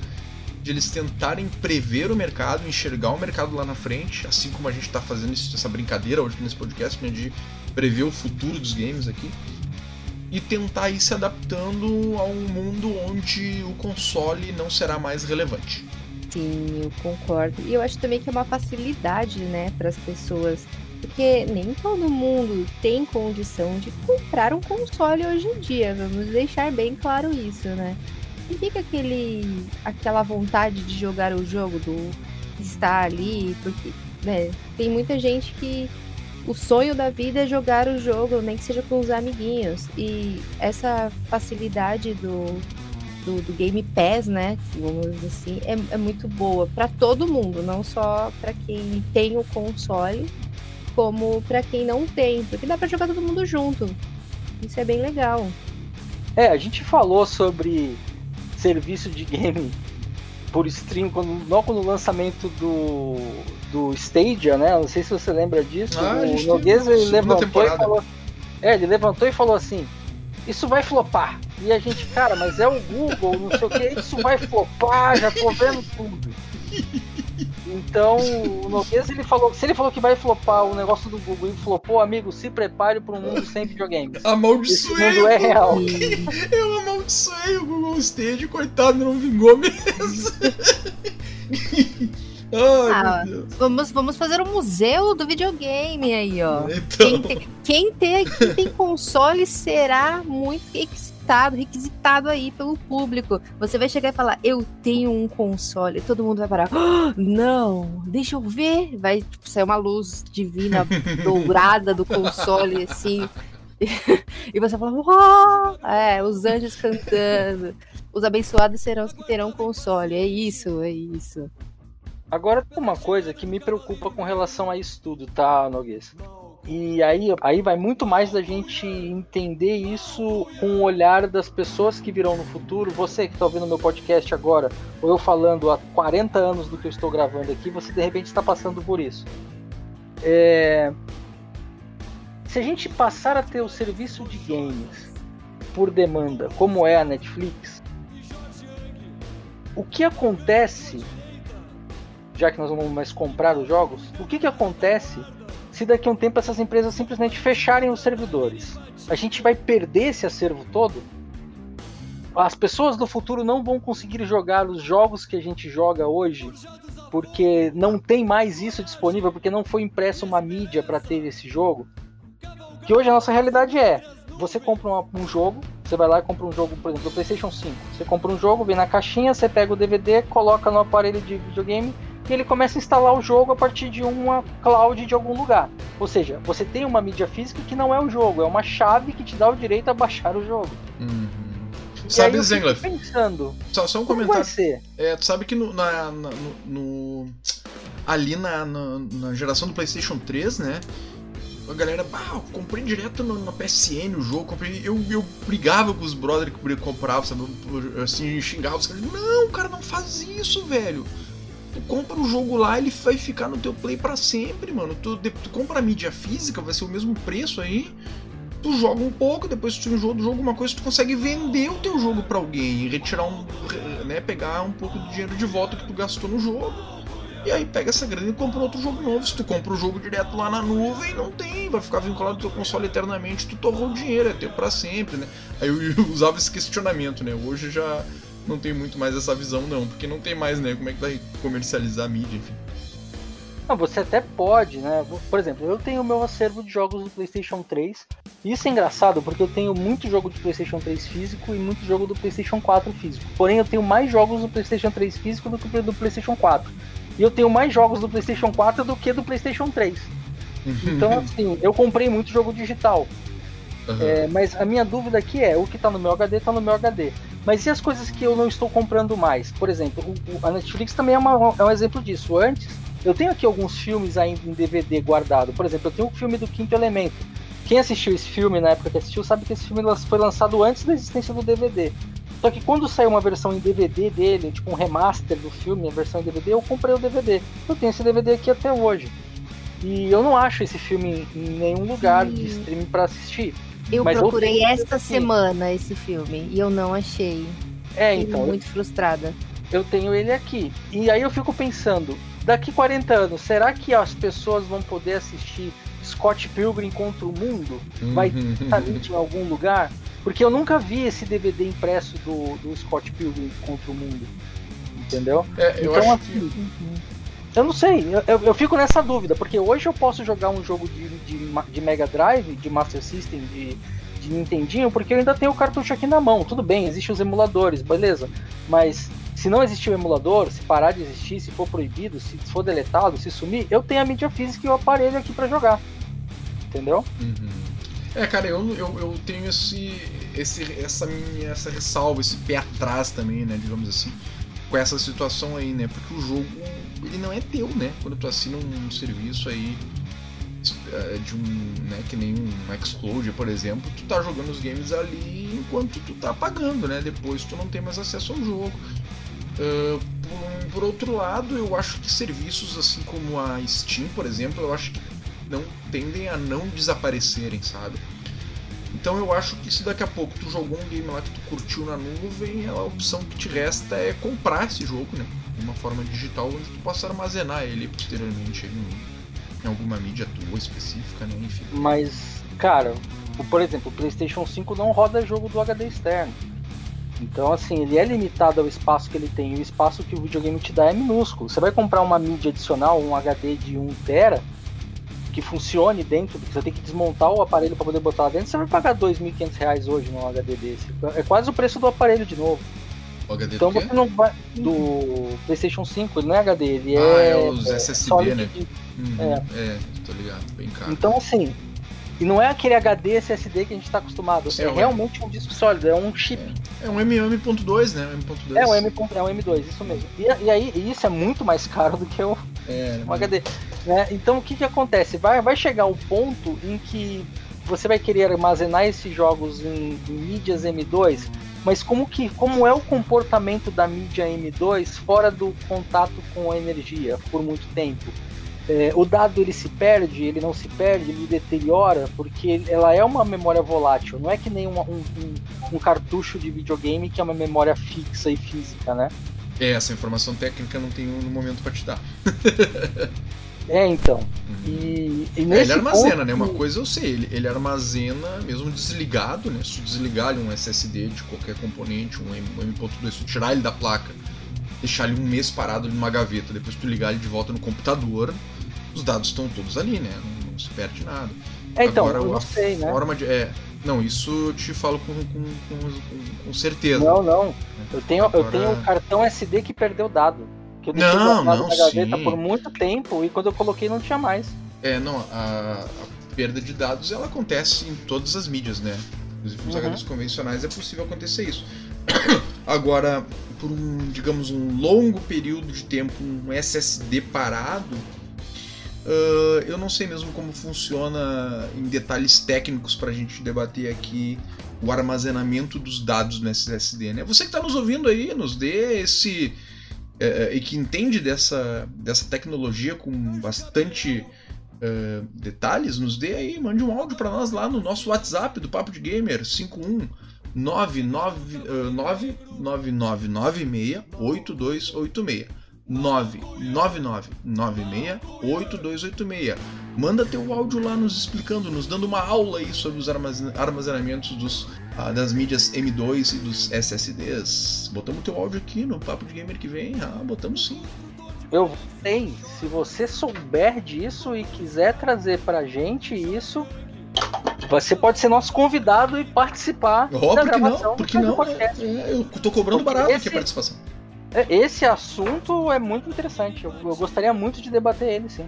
de eles tentarem prever o mercado, enxergar o mercado lá na frente, assim como a gente está fazendo essa brincadeira hoje nesse podcast, né, de prever o futuro dos games aqui. e tentar ir se adaptando a um mundo onde o console não será mais relevante. Sim, eu concordo. E eu acho também que é uma facilidade, né, para as pessoas. Porque nem todo mundo tem condição de comprar um console hoje em dia. Vamos deixar bem claro isso, né? E fica aquele, aquela vontade de jogar o jogo do estar ali, porque né, tem muita gente que o sonho da vida é jogar o jogo, nem que seja com os amiguinhos. E essa facilidade do, do, do Game Pass, né? Vamos dizer assim, é, é muito boa para todo mundo, não só para quem tem o console, como para quem não tem, porque dá para jogar todo mundo junto. Isso é bem legal. É, a gente falou sobre serviço de game por stream, quando, logo no lançamento do, do Stadia, né? Não sei se você lembra disso. Ah, o Noguês ele levantou e falou. É, ele levantou e falou assim: Isso vai flopar. E a gente, cara, mas é o Google, não sei o que, isso vai flopar, já tô vendo tudo. Então, o Noguês, ele falou, se ele falou que vai flopar o negócio do Google e flopou, amigo, se prepare para um mundo sem videogames. Amaldiçoei! Esse mundo é real. Eu amaldiçoei o Google Stage, coitado, não vingou mesmo. Ai, ah, vamos, vamos fazer um museu do videogame aí, ó. Então... Quem, tem, quem, tem, quem tem console será muito requisitado, requisitado aí pelo público. Você vai chegar e falar, eu tenho um console. Todo mundo vai parar. Oh, não, deixa eu ver. Vai tipo, sair uma luz divina dourada do console, assim. e você fala, oh! é, os anjos cantando. Os abençoados serão os que terão console. É isso, é isso. Agora tem uma coisa que me preocupa com relação a isso tudo, tá, Noguês? E aí, aí vai muito mais da gente entender isso com o olhar das pessoas que virão no futuro. Você que está ouvindo meu podcast agora, ou eu falando há 40 anos do que eu estou gravando aqui, você de repente está passando por isso. É... Se a gente passar a ter o serviço de games por demanda, como é a Netflix, o que acontece já que nós vamos mais comprar os jogos, o que, que acontece se daqui a um tempo essas empresas simplesmente fecharem os servidores? A gente vai perder esse acervo todo? As pessoas do futuro não vão conseguir jogar os jogos que a gente joga hoje porque não tem mais isso disponível, porque não foi impresso uma mídia para ter esse jogo. Que hoje a nossa realidade é: você compra um jogo, você vai lá e compra um jogo, por exemplo, do PlayStation 5. Você compra um jogo, vem na caixinha, você pega o DVD, coloca no aparelho de videogame e ele começa a instalar o jogo a partir de uma cloud de algum lugar. Ou seja, você tem uma mídia física que não é o jogo, é uma chave que te dá o direito a baixar o jogo. Uhum. Sabe, Zengler? pensando. Só, só um comentário. É, tu sabe que no, na, na, no, no, ali na, na, na, geração do PlayStation 3, né? A galera, ah, eu comprei direto no, na PSN o jogo, comprei, eu, eu brigava com os brothers que compravam, sabe? Assim, xingava os caras. Não, cara, não faz isso, velho. Tu compra o jogo lá, ele vai ficar no teu play para sempre, mano. Tu, tu compra a mídia física, vai ser o mesmo preço aí. Tu joga um pouco, depois tu enjoa do jogo uma coisa, tu consegue vender o teu jogo para alguém, retirar um, né, pegar um pouco do dinheiro de volta que tu gastou no jogo. E aí pega essa grana e compra outro jogo novo. Se tu compra o jogo direto lá na nuvem, não tem, vai ficar vinculado ao teu console eternamente, tu torrou o dinheiro, é teu para sempre, né? Aí eu usava esse questionamento, né? Hoje já não tem muito mais essa visão, não, porque não tem mais, né? Como é que vai comercializar a mídia, enfim. Não, você até pode, né? Por exemplo, eu tenho o meu acervo de jogos do PlayStation 3. Isso é engraçado porque eu tenho muito jogo do PlayStation 3 físico e muito jogo do PlayStation 4 físico. Porém, eu tenho mais jogos do PlayStation 3 físico do que do PlayStation 4. E eu tenho mais jogos do PlayStation 4 do que do PlayStation 3. Então, assim, eu comprei muito jogo digital. Uhum. É, mas a minha dúvida aqui é: o que tá no meu HD tá no meu HD. Mas e as coisas que eu não estou comprando mais? Por exemplo, o, a Netflix também é, uma, é um exemplo disso. Antes, eu tenho aqui alguns filmes ainda em DVD guardado. Por exemplo, eu tenho o filme do Quinto Elemento. Quem assistiu esse filme na época que assistiu sabe que esse filme foi lançado antes da existência do DVD. Só que quando saiu uma versão em DVD dele, tipo um remaster do filme, a versão em DVD, eu comprei o DVD. Eu tenho esse DVD aqui até hoje. E eu não acho esse filme em nenhum lugar de streaming para assistir. Eu Mas procurei esta assim. semana esse filme e eu não achei. É, Fiquei então. muito frustrada. Eu tenho ele aqui. E aí eu fico pensando, daqui 40 anos, será que as pessoas vão poder assistir Scott Pilgrim contra o mundo? Vai estar em algum lugar? Porque eu nunca vi esse DVD impresso do, do Scott Pilgrim contra o mundo. Entendeu? É, eu então, acho assim, que. Eu não sei, eu- eu, eu fico nessa dúvida, porque hoje eu posso jogar um jogo de, de, de Mega Drive, de Master System, de, de Nintendinho, porque eu ainda tenho o cartucho aqui na mão. Tudo bem, existem os emuladores, beleza. Mas se não existir o emulador, se parar de existir, se for proibido, se for deletado, se sumir, eu tenho a mídia física e o aparelho aqui pra jogar. Entendeu? Uhum. É, cara, eu, eu, eu tenho esse, esse, essa minha essa ressalva, esse pé atrás também, né, digamos assim, com essa situação aí, né, porque o jogo, ele não é teu, né, quando tu assina um serviço aí eh, de um, né, que nem um Explode, por exemplo, tu tá jogando os games ali enquanto tu tá pagando, né, depois tu não tem mais acesso ao jogo. Ah, por, por outro lado, eu acho que serviços assim como a Steam, por exemplo, eu acho que não tendem a não desaparecerem, sabe? Então eu acho que se daqui a pouco tu jogou um game lá que tu curtiu na nuvem, a opção que te resta é comprar esse jogo, né? Uma forma digital onde tu possa armazenar ele posteriormente em, em alguma mídia tua específica, né? Enfim. Mas, cara, o- por exemplo, o PlayStation 5 não roda jogo do HD externo. Então, assim, ele é limitado ao espaço que ele tem. E o espaço que o videogame te dá é minúsculo. Você vai comprar uma mídia adicional, um HD de 1 tera, que funcione dentro, porque você tem que desmontar o aparelho para poder botar lá dentro, você vai pagar 2.500 reais hoje num HD desse. É quase o preço do aparelho de novo. O HD Então você não vai. Do PlayStation 5, ele não é HD, ele Ah, é. é os SSD, né? Uhum, é. é, tô ligado, bem caro. Então, assim, e não é aquele HD SSD que a gente está acostumado. Sim, é é. realmente um disco sólido, é um chip. É um M.2, né? M.2. É um, M, é um M2, isso mesmo. E, e aí, e isso é muito mais caro do que o, É, um HD. né? Então, o que, que acontece? Vai, vai chegar o ponto em que você vai querer armazenar esses jogos em, em mídias M2, mas como, que, como é o comportamento da mídia M2 fora do contato com a energia por muito tempo? É, o dado ele se perde, ele não se perde, ele deteriora, porque ela é uma memória volátil, não é que nem um, um- um cartucho de videogame que é uma memória fixa e física, né? É, essa informação técnica não tenho no momento pra te dar. É, então. Uhum. E, e É, ele armazena, ponto- né? Uma coisa eu sei, ele, ele armazena mesmo desligado, né? Se tu desligar ali um SSD de qualquer componente, um M- um M.2, se tu tirar ele da placa, deixar ele um mês parado numa gaveta, depois tu ligar ele de volta no computador, os dados estão todos ali, né? Não, não se perde nada. É, então, Agora, eu a não sei, né? forma de. É, não, isso eu te falo com, com, com, com certeza. Não, não. Eu tenho, eu Agora- tenho um cartão SD que perdeu dado. Que eu deixei Não, não, na gaveta sim. por muito tempo e quando eu coloquei não tinha mais. É, não, a, a perda de dados ela acontece em todas as mídias, né? Inclusive nos Uhum. HDs convencionais é possível acontecer isso. Agora, por um, digamos, um longo período de tempo, um SSD parado, ah, eu não sei mesmo como funciona em detalhes técnicos para a gente debater aqui o armazenamento dos dados no SSD, né? Você que está nos ouvindo aí, nos dê esse é, e que entende dessa, dessa tecnologia com bastante é, detalhes, nos dê aí, mande um áudio para nós lá no nosso WhatsApp do Papo de Gamer 51 999968286 999968286 Manda teu áudio lá nos explicando, nos dando uma aula aí sobre os armazen- armazenamentos dos, ah, das mídias M2 e dos SSDs. Botamos teu áudio aqui no Papo de Gamer que vem? Ah, botamos sim. Eu sei, se você souber disso e quiser trazer pra gente isso, você pode ser nosso convidado e participar Oh, da gravação não? Por que do não? podcast. É, é, eu tô cobrando Porque barato esse- aqui a participação. É, Esse assunto é muito interessante. Eu, eu gostaria muito de debater ele, sim.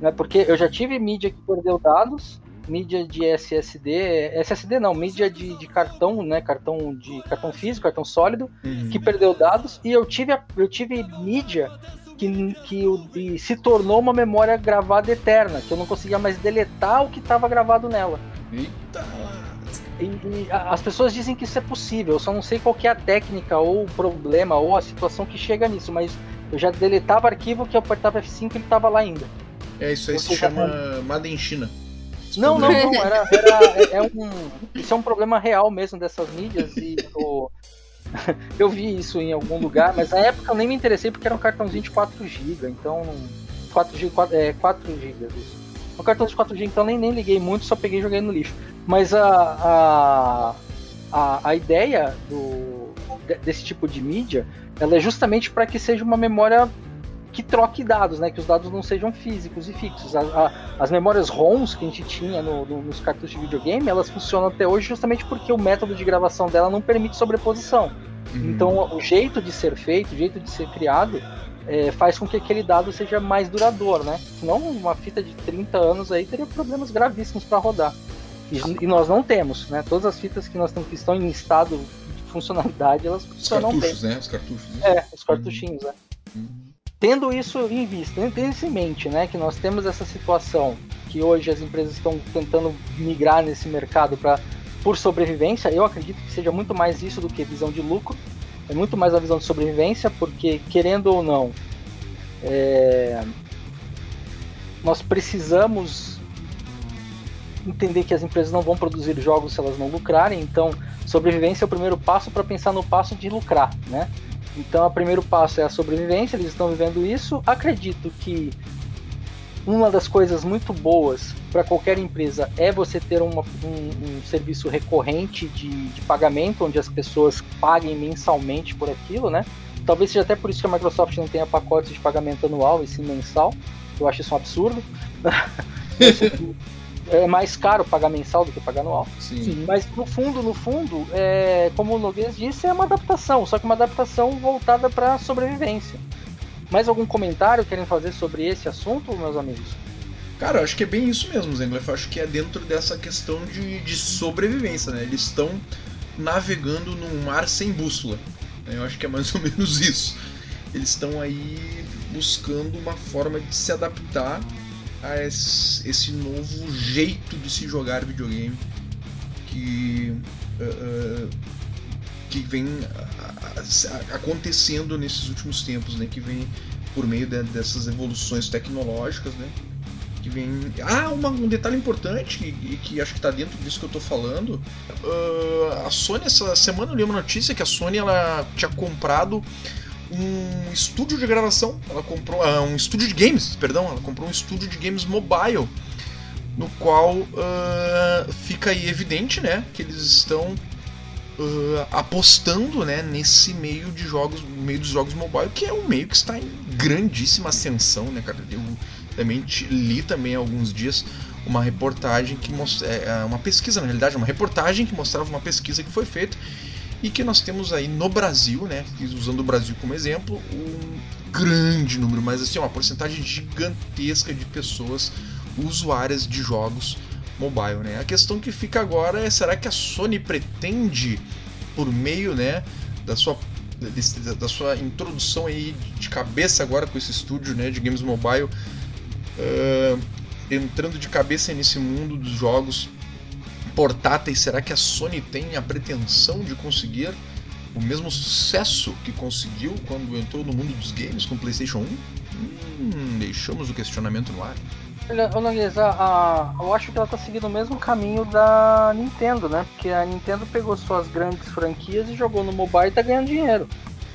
Né, porque eu já tive mídia que perdeu dados, mídia de SSD, SSD não, mídia de, de cartão, né? Cartão de cartão físico, cartão sólido, Uhum. que perdeu dados, e eu tive, eu tive mídia que, que se tornou uma memória gravada eterna, que eu não conseguia mais deletar o que estava gravado nela. Eita! E, e as pessoas dizem que isso é possível, eu só não sei qual que é a técnica ou o problema ou a situação que chega nisso, mas eu já deletava arquivo que eu apertava F5 e ele tava lá ainda. É, isso aí se Você chama Made in China. Não, não, não, era, era- é, é um, isso é um problema real mesmo dessas mídias e o- eu vi isso em algum lugar, mas na época eu nem me interessei porque era um cartãozinho de 4 GB, então não- 4 GB, 4, é 4 GB isso. Um cartão de 4 GB, então nem, nem liguei muito, só peguei e joguei no lixo. Mas a, a a, a ideia do, desse tipo de mídia ela é justamente para que seja uma memória que troque dados, né? Que os dados não sejam físicos e fixos. A, a, as memórias ROMs que a gente tinha no, no, nos cartuchos de videogame, elas funcionam até hoje justamente porque o método de gravação dela não permite sobreposição. Uhum. Então, o jeito de ser feito, o jeito de ser criado, é, faz com que aquele dado seja mais duradouro, né? Senão, uma fita de 30 anos aí teria problemas gravíssimos para rodar. E, e, nós não temos, né? Todas as fitas que nós temos que estão em estado de funcionalidade, elas funcionam bem. Os cartuchos, né? Os cartuchos. Né? É, os cartuchinhos, né? Uhum. Tendo isso em vista, tendo isso em mente, né? Que nós temos essa situação que hoje as empresas estão tentando migrar nesse mercado para por sobrevivência, eu acredito que seja muito mais isso do que visão de lucro. É muito mais a visão de sobrevivência, porque querendo ou não, é... nós precisamos entender que as empresas não vão produzir jogos se elas não lucrarem. Então, sobrevivência é o primeiro passo para pensar no passo de lucrar, né? Então, o primeiro passo é a sobrevivência. Eles estão vivendo isso. Acredito que uma das coisas muito boas para qualquer empresa é você ter uma, um, um, serviço recorrente de, de, pagamento, onde as pessoas paguem mensalmente por aquilo, né? Talvez seja até por isso que a Microsoft não tenha pacotes de pagamento anual e sim mensal. Eu acho isso um absurdo. é mais caro pagar mensal do que pagar anual. Sim. Sim. Mas no fundo, no fundo, é, como o Noguês disse, é uma adaptação, só que uma adaptação voltada para sobrevivência. Mais algum comentário querem fazer sobre esse assunto, meus amigos? Cara, eu acho que é bem isso mesmo, Zengler. Eu acho que é dentro dessa questão de, de sobrevivência, né? Eles estão navegando num mar sem bússola. Né? Eu acho que é mais ou menos isso. Eles estão aí buscando uma forma de se adaptar a esse, novo jeito de se jogar videogame que, uh, que vem acontecendo nesses últimos tempos, né? Que vem por meio de, dessas evoluções tecnológicas, né? Que vem. Ah, uma, um detalhe importante e que, que, acho que está dentro disso que eu estou falando. Uh, a Sony essa semana eu li uma notícia que a Sony ela tinha comprado um estúdio de gravação. Ela comprou uh, um estúdio de games, perdão. Ela comprou um estúdio de games mobile, no qual uh, fica aí evidente, né, que eles estão uh, apostando, né, nesse meio de jogos, meio dos jogos mobile, que é um meio que está em grandíssima ascensão, né, cara. Eu também li também há alguns dias uma reportagem que mostrava, é, é, uma pesquisa na realidade, uma reportagem que mostrava uma pesquisa que foi feita e que nós temos aí no Brasil, né, usando o Brasil como exemplo, um grande número, mas assim, uma porcentagem gigantesca de pessoas usuárias de jogos mobile, né? A questão que fica agora é será que a Sony pretende por meio, né, da sua da sua introdução aí de cabeça agora com esse estúdio, né, de games mobile, uh, entrando de cabeça nesse mundo dos jogos portáteis, será que a Sony tem a pretensão de conseguir o mesmo sucesso que conseguiu quando entrou no mundo dos games com o PlayStation 1? Hum, deixamos o questionamento no ar. Olha, a, eu acho que ela está seguindo o mesmo caminho da Nintendo, né? Porque a Nintendo pegou suas grandes franquias e jogou no mobile e está ganhando dinheiro.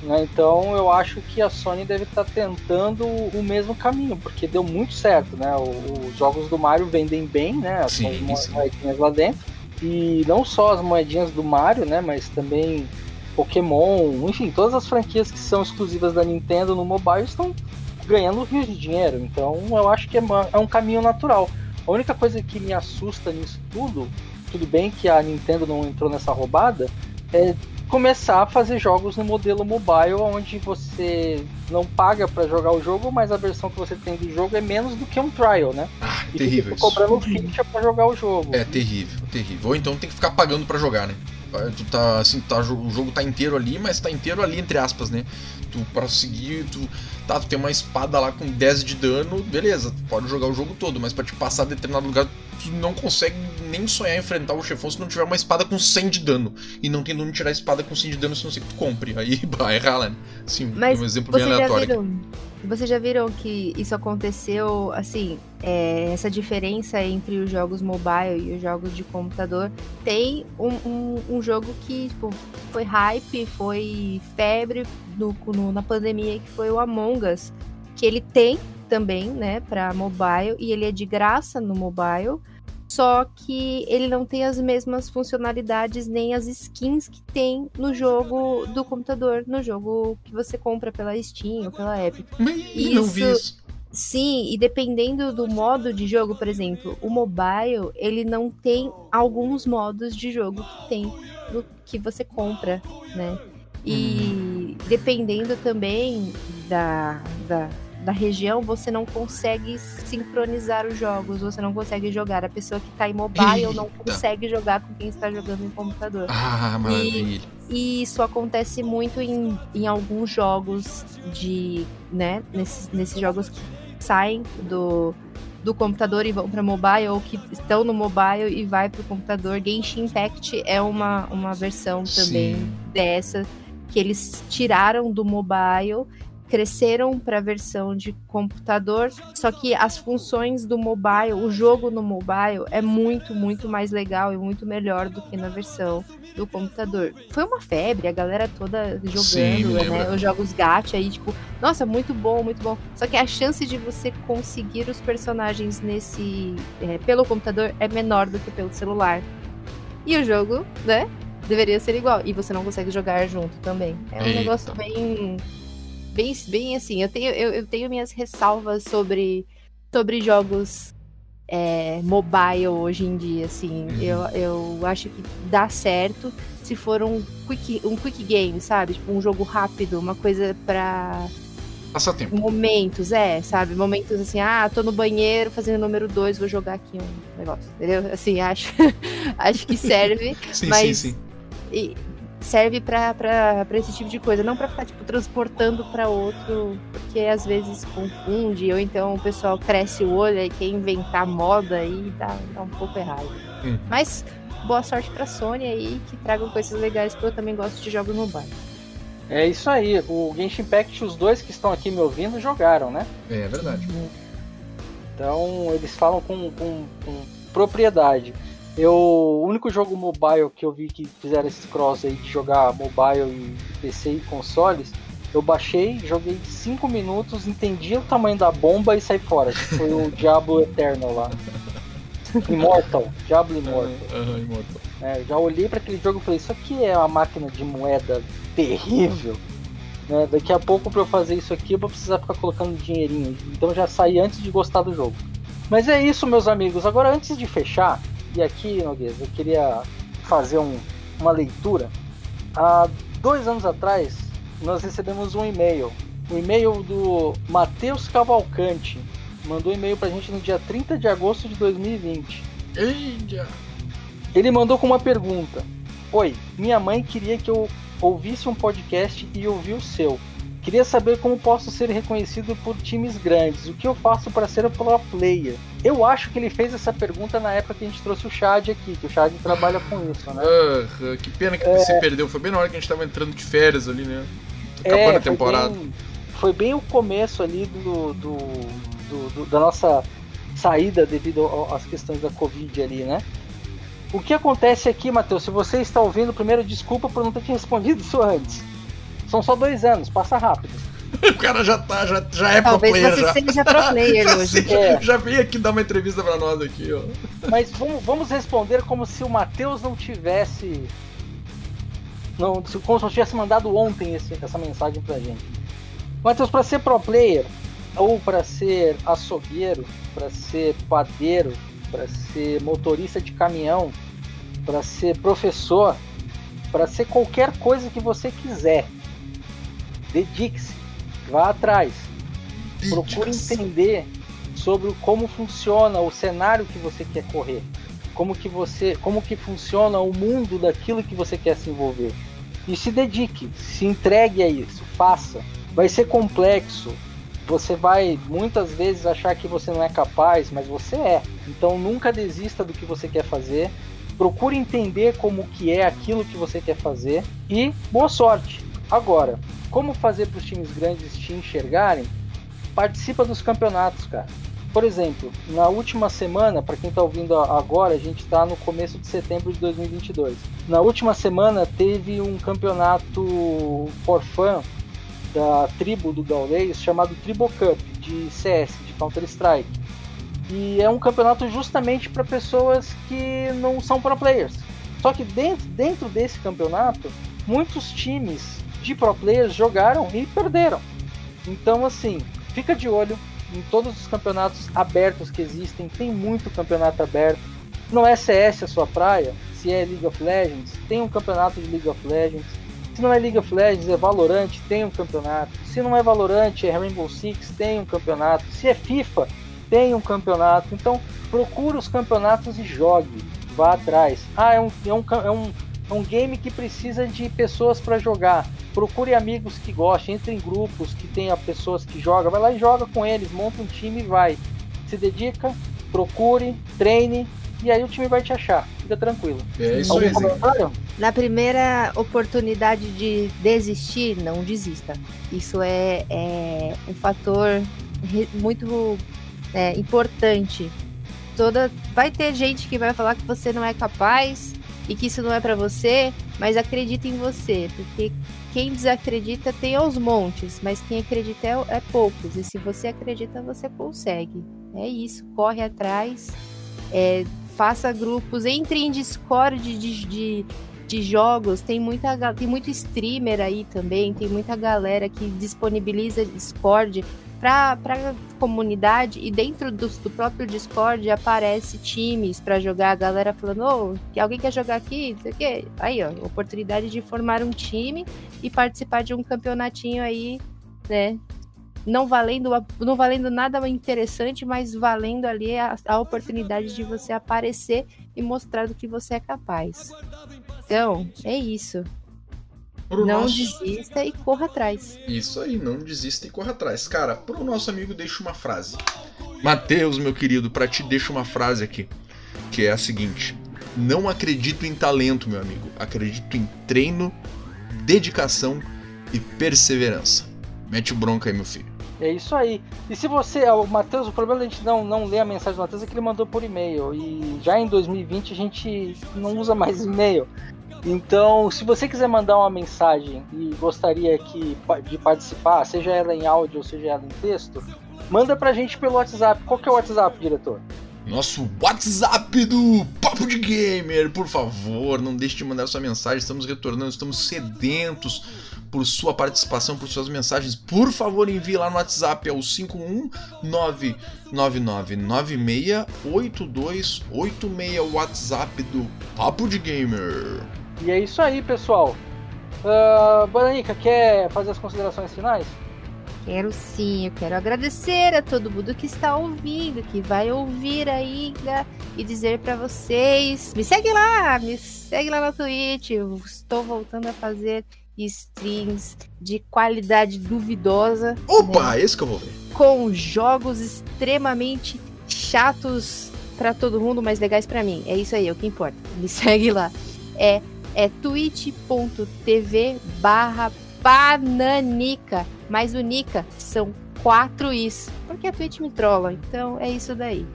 Né? Então eu acho que a Sony deve estar tá tentando o mesmo caminho, porque deu muito certo, né? Os jogos do Mario vendem bem, né? As sim, moedinhas lá dentro. E não só as moedinhas do Mario, né? Mas também Pokémon, enfim, todas as franquias que são exclusivas da Nintendo no mobile estão ganhando rios de dinheiro. Então eu acho que é, é um caminho natural. A única coisa que me assusta nisso tudo, tudo bem que a Nintendo não entrou nessa roubada, é começar a fazer jogos no modelo mobile, onde você não paga para jogar o jogo, mas a versão que você tem do jogo é menos do que um trial, né? Ah, e terrível. Fica cobrando ficha para jogar o jogo. É terrível, terrível. Ou então tem que ficar pagando para jogar, né? Tu tá assim, tá, o jogo tá inteiro ali, mas tá inteiro ali entre aspas, né? Tu para seguir, tu tá, tu tem uma espada lá com 10 de dano, beleza, tu pode jogar o jogo todo, mas para te passar a determinado lugar, tu não consegue nem sonhar enfrentar o chefão se não tiver uma espada com 100 de dano. E não tem onde tirar a espada com 100 de dano se não sei que tu compre. Aí vai errar, né? Sim, mas um exemplo bem aleatório. Vocês já viram que isso aconteceu, assim, é, essa diferença entre os jogos mobile e os jogos de computador? Tem um, um, um jogo que tipo, foi hype, foi febre no, no, na pandemia, que foi o Among Us, que ele tem também, né, para mobile, e ele é de graça no mobile. Só que ele não tem as mesmas funcionalidades nem as skins que tem no jogo do computador, no jogo que você compra pela Steam ou pela Epic. Mas não vi isso. Sim, e dependendo do modo de jogo, por exemplo, o mobile, ele não tem alguns modos de jogo que tem do que você compra, né? E dependendo também da, da, da região, você não consegue sincronizar os jogos, você não consegue jogar. A pessoa que está em mobile Eita. não consegue jogar com quem está jogando em computador. Ah, maravilha. E isso acontece muito em, em alguns jogos de, né, nesses, nesses jogos que saem do, do computador e vão para mobile, ou que estão no mobile e vai para o computador. Genshin Impact é uma, uma versão também Sim. dessa que eles tiraram do mobile, cresceram para a versão de computador, só que as funções do mobile, o jogo no mobile é muito, muito mais legal e muito melhor do que na versão do computador. Foi uma febre, a galera toda jogando, Sim, né? Os jogos gacha aí, tipo, nossa, muito bom, muito bom. Só que a chance de você conseguir os personagens nesse é, pelo computador é menor do que pelo celular. E o jogo, né? Deveria ser igual. E você não consegue jogar junto também. É um Eita. negócio bem. Bem, bem assim. Eu tenho, eu, eu tenho minhas ressalvas sobre, sobre jogos é, mobile hoje em dia, assim. Uhum. Eu, eu acho que dá certo se for um quick, um quick game, sabe? Tipo, um jogo rápido, uma coisa pra Passatempo. momentos, é, sabe? Momentos assim, ah, tô no banheiro fazendo número 2, vou jogar aqui um negócio, entendeu? Assim, acho, acho que serve. Sim, Mas- sim, sim. e serve pra esse tipo de coisa, não pra ficar, tipo, transportando pra outro, porque às vezes confunde, ou então o pessoal cresce o olho e quer inventar moda e dá, dá um pouco errado. Hum. Mas boa sorte pra Sony aí, que tragam coisas legais, porque eu também gosto de jogos mobile. É isso aí. O Genshin Impact, os dois que estão aqui me ouvindo jogaram, né? É verdade. Então eles falam com, com, com propriedade. Eu, o único jogo mobile que eu vi que fizeram esse cross aí de jogar mobile e PC e consoles, eu baixei, joguei 5 minutos, entendi o tamanho da bomba e saí fora. que Foi o Diablo Eternal lá. Immortal, Diablo Immortal. Aham, Immortal. É, já olhei para aquele jogo e falei, isso aqui é uma máquina de moeda terrível. Né? Daqui a pouco para eu fazer isso aqui eu vou precisar ficar colocando dinheirinho. Então já saí antes de gostar do jogo. Mas é isso, meus amigos. Agora antes de fechar, e aqui, Noguês, eu queria fazer um- uma leitura. Há dois anos atrás, nós recebemos um e-mail. O e-mail do Matheus Cavalcante. Mandou um e-mail pra gente no dia 30 de agosto de 2020. Eita. Ele mandou com uma pergunta: Oi, minha mãe queria que eu ouvisse um podcast e ouvi o seu. Queria saber como posso ser reconhecido por times grandes. O que eu faço para ser pro player? Eu acho que ele fez essa pergunta na época que a gente trouxe o Chad aqui, que o Chad trabalha com isso, né? Ah, que pena que o PC perdeu. Foi bem na hora que a gente tava entrando de férias ali, né? Acabando a foi temporada. bem- Foi bem, o começo ali do, do- do- do- da nossa saída devido às questões da Covid ali, né? O que acontece aqui, Matheus, se você está ouvindo, primeiro desculpa por não ter te respondido isso antes. São só dois anos, passa rápido. O cara já tá, já, já é pro Talvez player você já. seja pro player hoje. É. Já veio aqui dar uma entrevista pra nós aqui, ó. Mas vamos, vamos responder como se o Matheus não tivesse. Não, se- como se não tivesse mandado ontem esse- essa mensagem pra gente. Matheus, para ser pro player, ou para ser açougueiro, para ser padeiro, para ser motorista de caminhão, para ser professor, para ser qualquer coisa que você quiser, dedique-se, vá atrás procure entender sobre como funciona o cenário que você quer correr, como que você, como que funciona o mundo daquilo que você quer se envolver. E se dedique, se entregue a isso, faça. Vai ser complexo. Você vai muitas vezes achar que você não é capaz, mas você é. Então nunca desista do que você quer fazer. Procure entender como que é aquilo que você quer fazer e boa sorte. Agora, como fazer para os times grandes te enxergarem? participa dos campeonatos, cara. Por exemplo, na última semana, para quem tá ouvindo agora, a gente está no começo de setembro de 2022. Na última semana teve um campeonato for fun da tribo do Gaules chamado Tribo Cup de CS, de Counter Strike. E é um campeonato justamente para pessoas que não são pro players. Só que dentro, dentro desse campeonato, muitos times de pro players jogaram e perderam. Então, assim, fica de olho em todos os campeonatos abertos que existem. Tem muito campeonato aberto. Não é CS a sua praia, se é League of Legends, tem um campeonato de League of Legends. Se não é League of Legends, é Valorant, tem um campeonato. Se não é Valorant, é Rainbow Six, tem um campeonato. Se é FIFA, tem um campeonato. Então, procure os campeonatos e jogue. Vá atrás. Ah, é um, é um, é um, é um game que precisa de pessoas para jogar. Procure amigos que gostem, entre em grupos que tenha pessoas que jogam. Vai lá e joga com eles, monta um time e vai. Se dedica, procure, treine e aí o time vai te achar. Fica tranquilo. É isso aí. Na primeira oportunidade de desistir, não desista. Isso é, é um fator muito é, importante. Toda vai ter gente que vai falar que você não é capaz e que isso não é para você, mas acredita em você, porque quem desacredita tem aos montes, mas quem acredita é, é poucos. E se você acredita, você consegue. É isso, corre atrás, é, faça grupos, entre em Discord de, de, de jogos, tem muita tem muito streamer aí também, tem muita galera que disponibiliza Discord para a comunidade e dentro do, do, próprio Discord aparece times para jogar, a galera falando, oh, que alguém quer jogar aqui, não sei o. Aí, ó, oportunidade de formar um time e participar de um campeonatinho aí, né? Não valendo, não valendo nada interessante, mas valendo ali a, a oportunidade de você aparecer e mostrar do que você é capaz. Então, é isso. Pro não nosso... desista e corra atrás. Isso aí, não desista e corra atrás. Cara, pro nosso amigo deixa uma frase. Matheus, meu querido, para ti deixa uma frase aqui, que é a seguinte: Não acredito em talento, meu amigo. Acredito em treino, dedicação e perseverança. Mete bronca aí, meu filho. É isso aí. E se você, o Matheus, o problema da gente não, não ler a mensagem do Matheus é que ele mandou por e-mail. E já em 2020 a gente não usa mais e-mail. Então, se você quiser mandar uma mensagem e gostaria que, de participar, seja ela em áudio ou seja ela em texto, manda pra gente pelo WhatsApp. Qual que é o WhatsApp, diretor? Nosso WhatsApp do Papo de Gamer, por favor, não deixe de mandar sua mensagem. Estamos retornando, estamos sedentos por sua participação, por suas mensagens. Por favor, envie lá no WhatsApp, é o 51999968286, WhatsApp do Papo de Gamer. E é isso aí, pessoal. Uh, Bananica, quer fazer as considerações finais? Quero sim, eu quero agradecer a todo mundo que está ouvindo, que vai ouvir ainda e dizer para vocês: me segue lá, me segue lá na Twitch. Eu estou voltando a fazer streams de qualidade duvidosa. Opa, né? esse que eu vou ver. Com jogos extremamente chatos para todo mundo, mas legais para mim. É isso aí, é o que importa. Me segue lá. É é twitch.tv barra bananica. Mas o Nica são quatro is, porque a Twitch me trola, então é isso daí.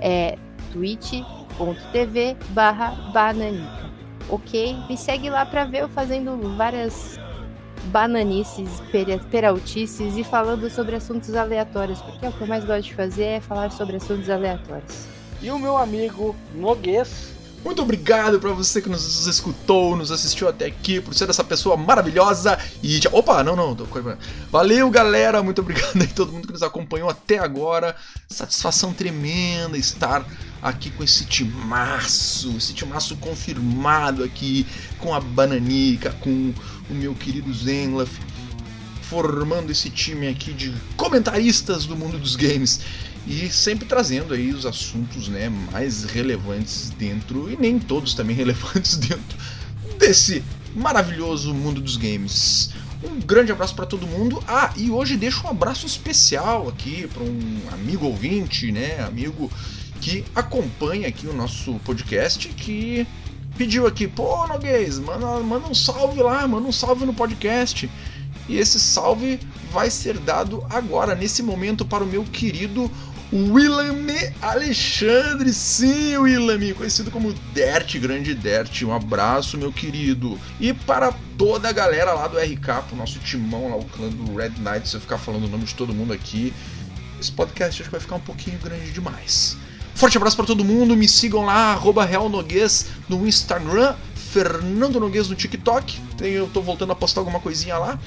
É twitch.tv barra bananica. Ok? Me segue lá pra ver eu fazendo várias bananices, peraltices e falando sobre assuntos aleatórios, porque é o que eu mais gosto de fazer é falar sobre assuntos aleatórios. E o meu amigo Noguês muito obrigado para você que nos escutou, nos assistiu até aqui, por ser essa pessoa maravilhosa. E. Opa, não, não. Tô... Valeu, galera. Muito obrigado aí todo mundo que nos acompanhou até agora. Satisfação tremenda estar aqui com esse timaço, esse timaço confirmado aqui com a Bananica, com o meu querido Zenlaf, formando esse time aqui de comentaristas do mundo dos games e sempre trazendo aí os assuntos né, mais relevantes dentro, e nem todos também relevantes dentro desse maravilhoso mundo dos games. Um grande abraço para todo mundo. Ah, e hoje deixo um abraço especial aqui para um amigo ouvinte, né, amigo que acompanha aqui o nosso podcast, que pediu aqui, pô, Noguês, manda, manda um salve lá, manda um salve no podcast. E esse salve vai ser dado agora, nesse momento, para o meu querido William Alexandre, sim, William, conhecido como Dert, grande Dert. Um abraço, meu querido. E para toda a galera lá do RK, pro nosso timão lá, o clã do Red Knight, se eu ficar falando o nome de todo mundo aqui. esse podcast acho que vai ficar um pouquinho grande demais. Forte abraço para todo mundo, me sigam lá, arroba no Instagram, Fernando Noguês no TikTok, eu tô voltando a postar alguma coisinha lá,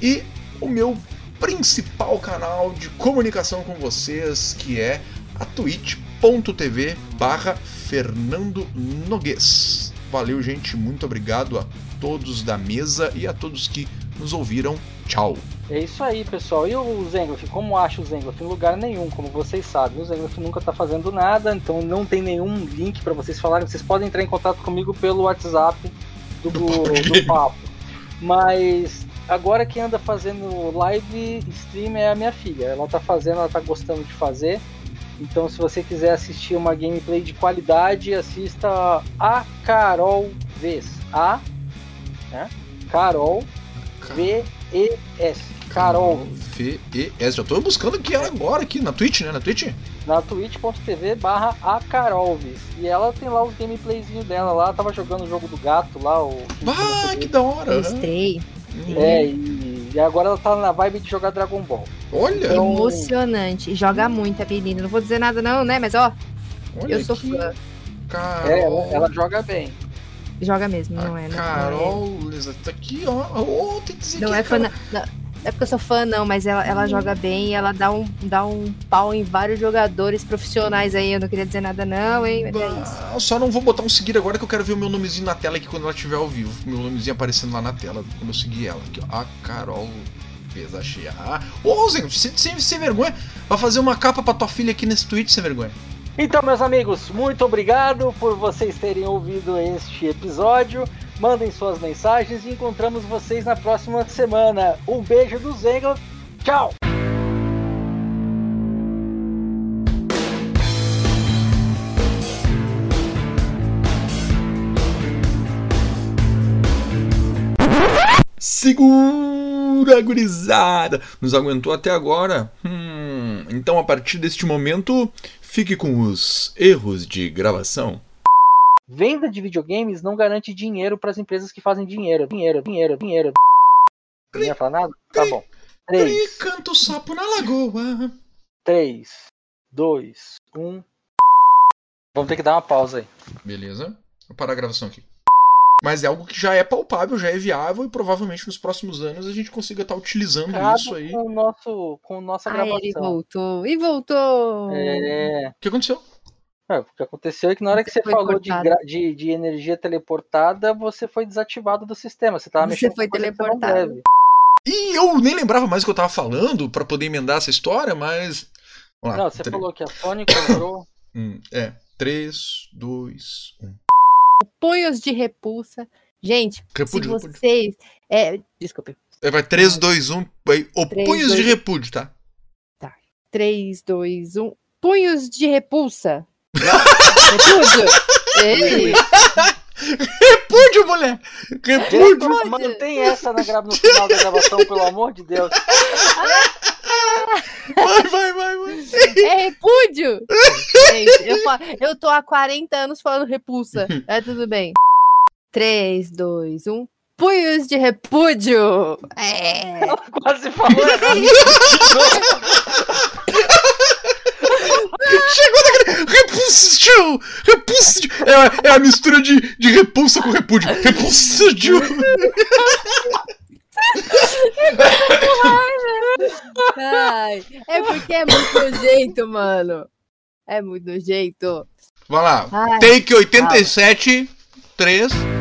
e o meu principal canal de comunicação com vocês, que é a twitch.tv barra Fernando Noguês. Valeu, gente, muito obrigado a todos da mesa e a todos que nos ouviram. Tchau. É isso aí, pessoal. E o Zengloff, como acha o Zengloff? Em lugar nenhum, como vocês sabem. O Zengloff nunca tá fazendo nada, então não tem nenhum link para vocês falarem. Vocês podem entrar em contato comigo pelo WhatsApp do, do, do papo. Mas agora quem anda fazendo live stream é a minha filha. Ela tá fazendo, ela tá gostando de fazer. Então, se você quiser assistir uma gameplay de qualidade, assista a Carol Vs. A né? Carol V-E-S. Carol V-E-S. Já tô buscando aqui ela agora, aqui na Twitch, né? Na Twitch? Na twitch.tv barra a Carolves. E ela tem lá os gameplayzinhos dela lá. Tava jogando o jogo do gato lá. O... Ah, que da hora! É, e, e, agora ela tá na vibe de jogar Dragon Ball. Olha! Então... Emocionante. Joga muito a menina. Não vou dizer nada não, né? Mas ó, Olha eu sou fã. Carol. É, ela, ela, joga bem. Joga mesmo, não é? Não Carol, é. tá aqui, ó. Oh, tem que dizer não que é fã, não, é porque eu sou fã, não, mas ela, ela joga bem e ela dá um, dá um pau em vários jogadores profissionais aí. Eu não queria dizer nada, não, hein? Mas é isso. Eu só não vou botar um seguir agora que eu quero ver o meu nomezinho na tela aqui quando ela estiver ao vivo. Meu nomezinho aparecendo lá na tela quando eu seguir ela. Aqui, ó. A Carol fez, achei. Ah, ô, Zen, sem, sem vergonha, vai fazer uma capa pra tua filha aqui nesse tweet sem vergonha. Então, meus amigos, muito obrigado por vocês terem ouvido este episódio. Mandem suas mensagens e encontramos vocês na próxima semana. Um beijo do Zengo. Tchau! Segura, gurizada! Nos aguentou até agora? Hum, então a partir deste momento, fique com os erros de gravação. Venda de videogames não garante dinheiro para as empresas que fazem dinheiro. Dinheiro, dinheiro, dinheiro. Não ia falar nada? Tá bom. 3. Canta o sapo na lagoa. 3, 2, 1. Vamos ter que dar uma pausa aí. Beleza. Vou parar a gravação aqui. Mas é algo que já é palpável, já é viável e provavelmente nos próximos anos a gente consiga estar utilizando Acabo isso aí. Com, o nosso, com nossa Ah, gravação. ele voltou. E voltou! É, O que aconteceu? É, o que aconteceu é que na hora que Você você foi falou de, de, de energia teleportada, você foi desativado do sistema. Você tava Você mexendo foi que você teleportado. E eu nem lembrava mais o que eu tava falando pra poder emendar essa história, mas. Vamos lá. Não, você Tre- falou que a Sony comprou. Hum, é. 3, 2, 1. Punhos de repulsa. Gente, Repúdio, se repúdio. vocês. É, desculpe. É, Vai 3, 2, 1. Vai. Ou Três, punhos de dois- repúdio, tá? 3, 2, 1. Punhos de repulsa. Repúdio. Ei, Repúdio, mulher! Repúdio! Diretor, Mantém essa na gra... no final da gravação, pelo amor de Deus. Vai, vai, vai, vai. é repúdio. Gente, eu, eu tô há 40 anos falando repulsa. É tudo bem. 3, 2, 1. Punhos de repúdio. É. Quase falou errado. Chegou naquele. Repúdio! Repúdio! É, é a mistura de, de repulsa com repúdio. Repúdio! Ai, é porque é muito nojento, mano. É muito nojento. Vai lá. Ai, Take 87, 3.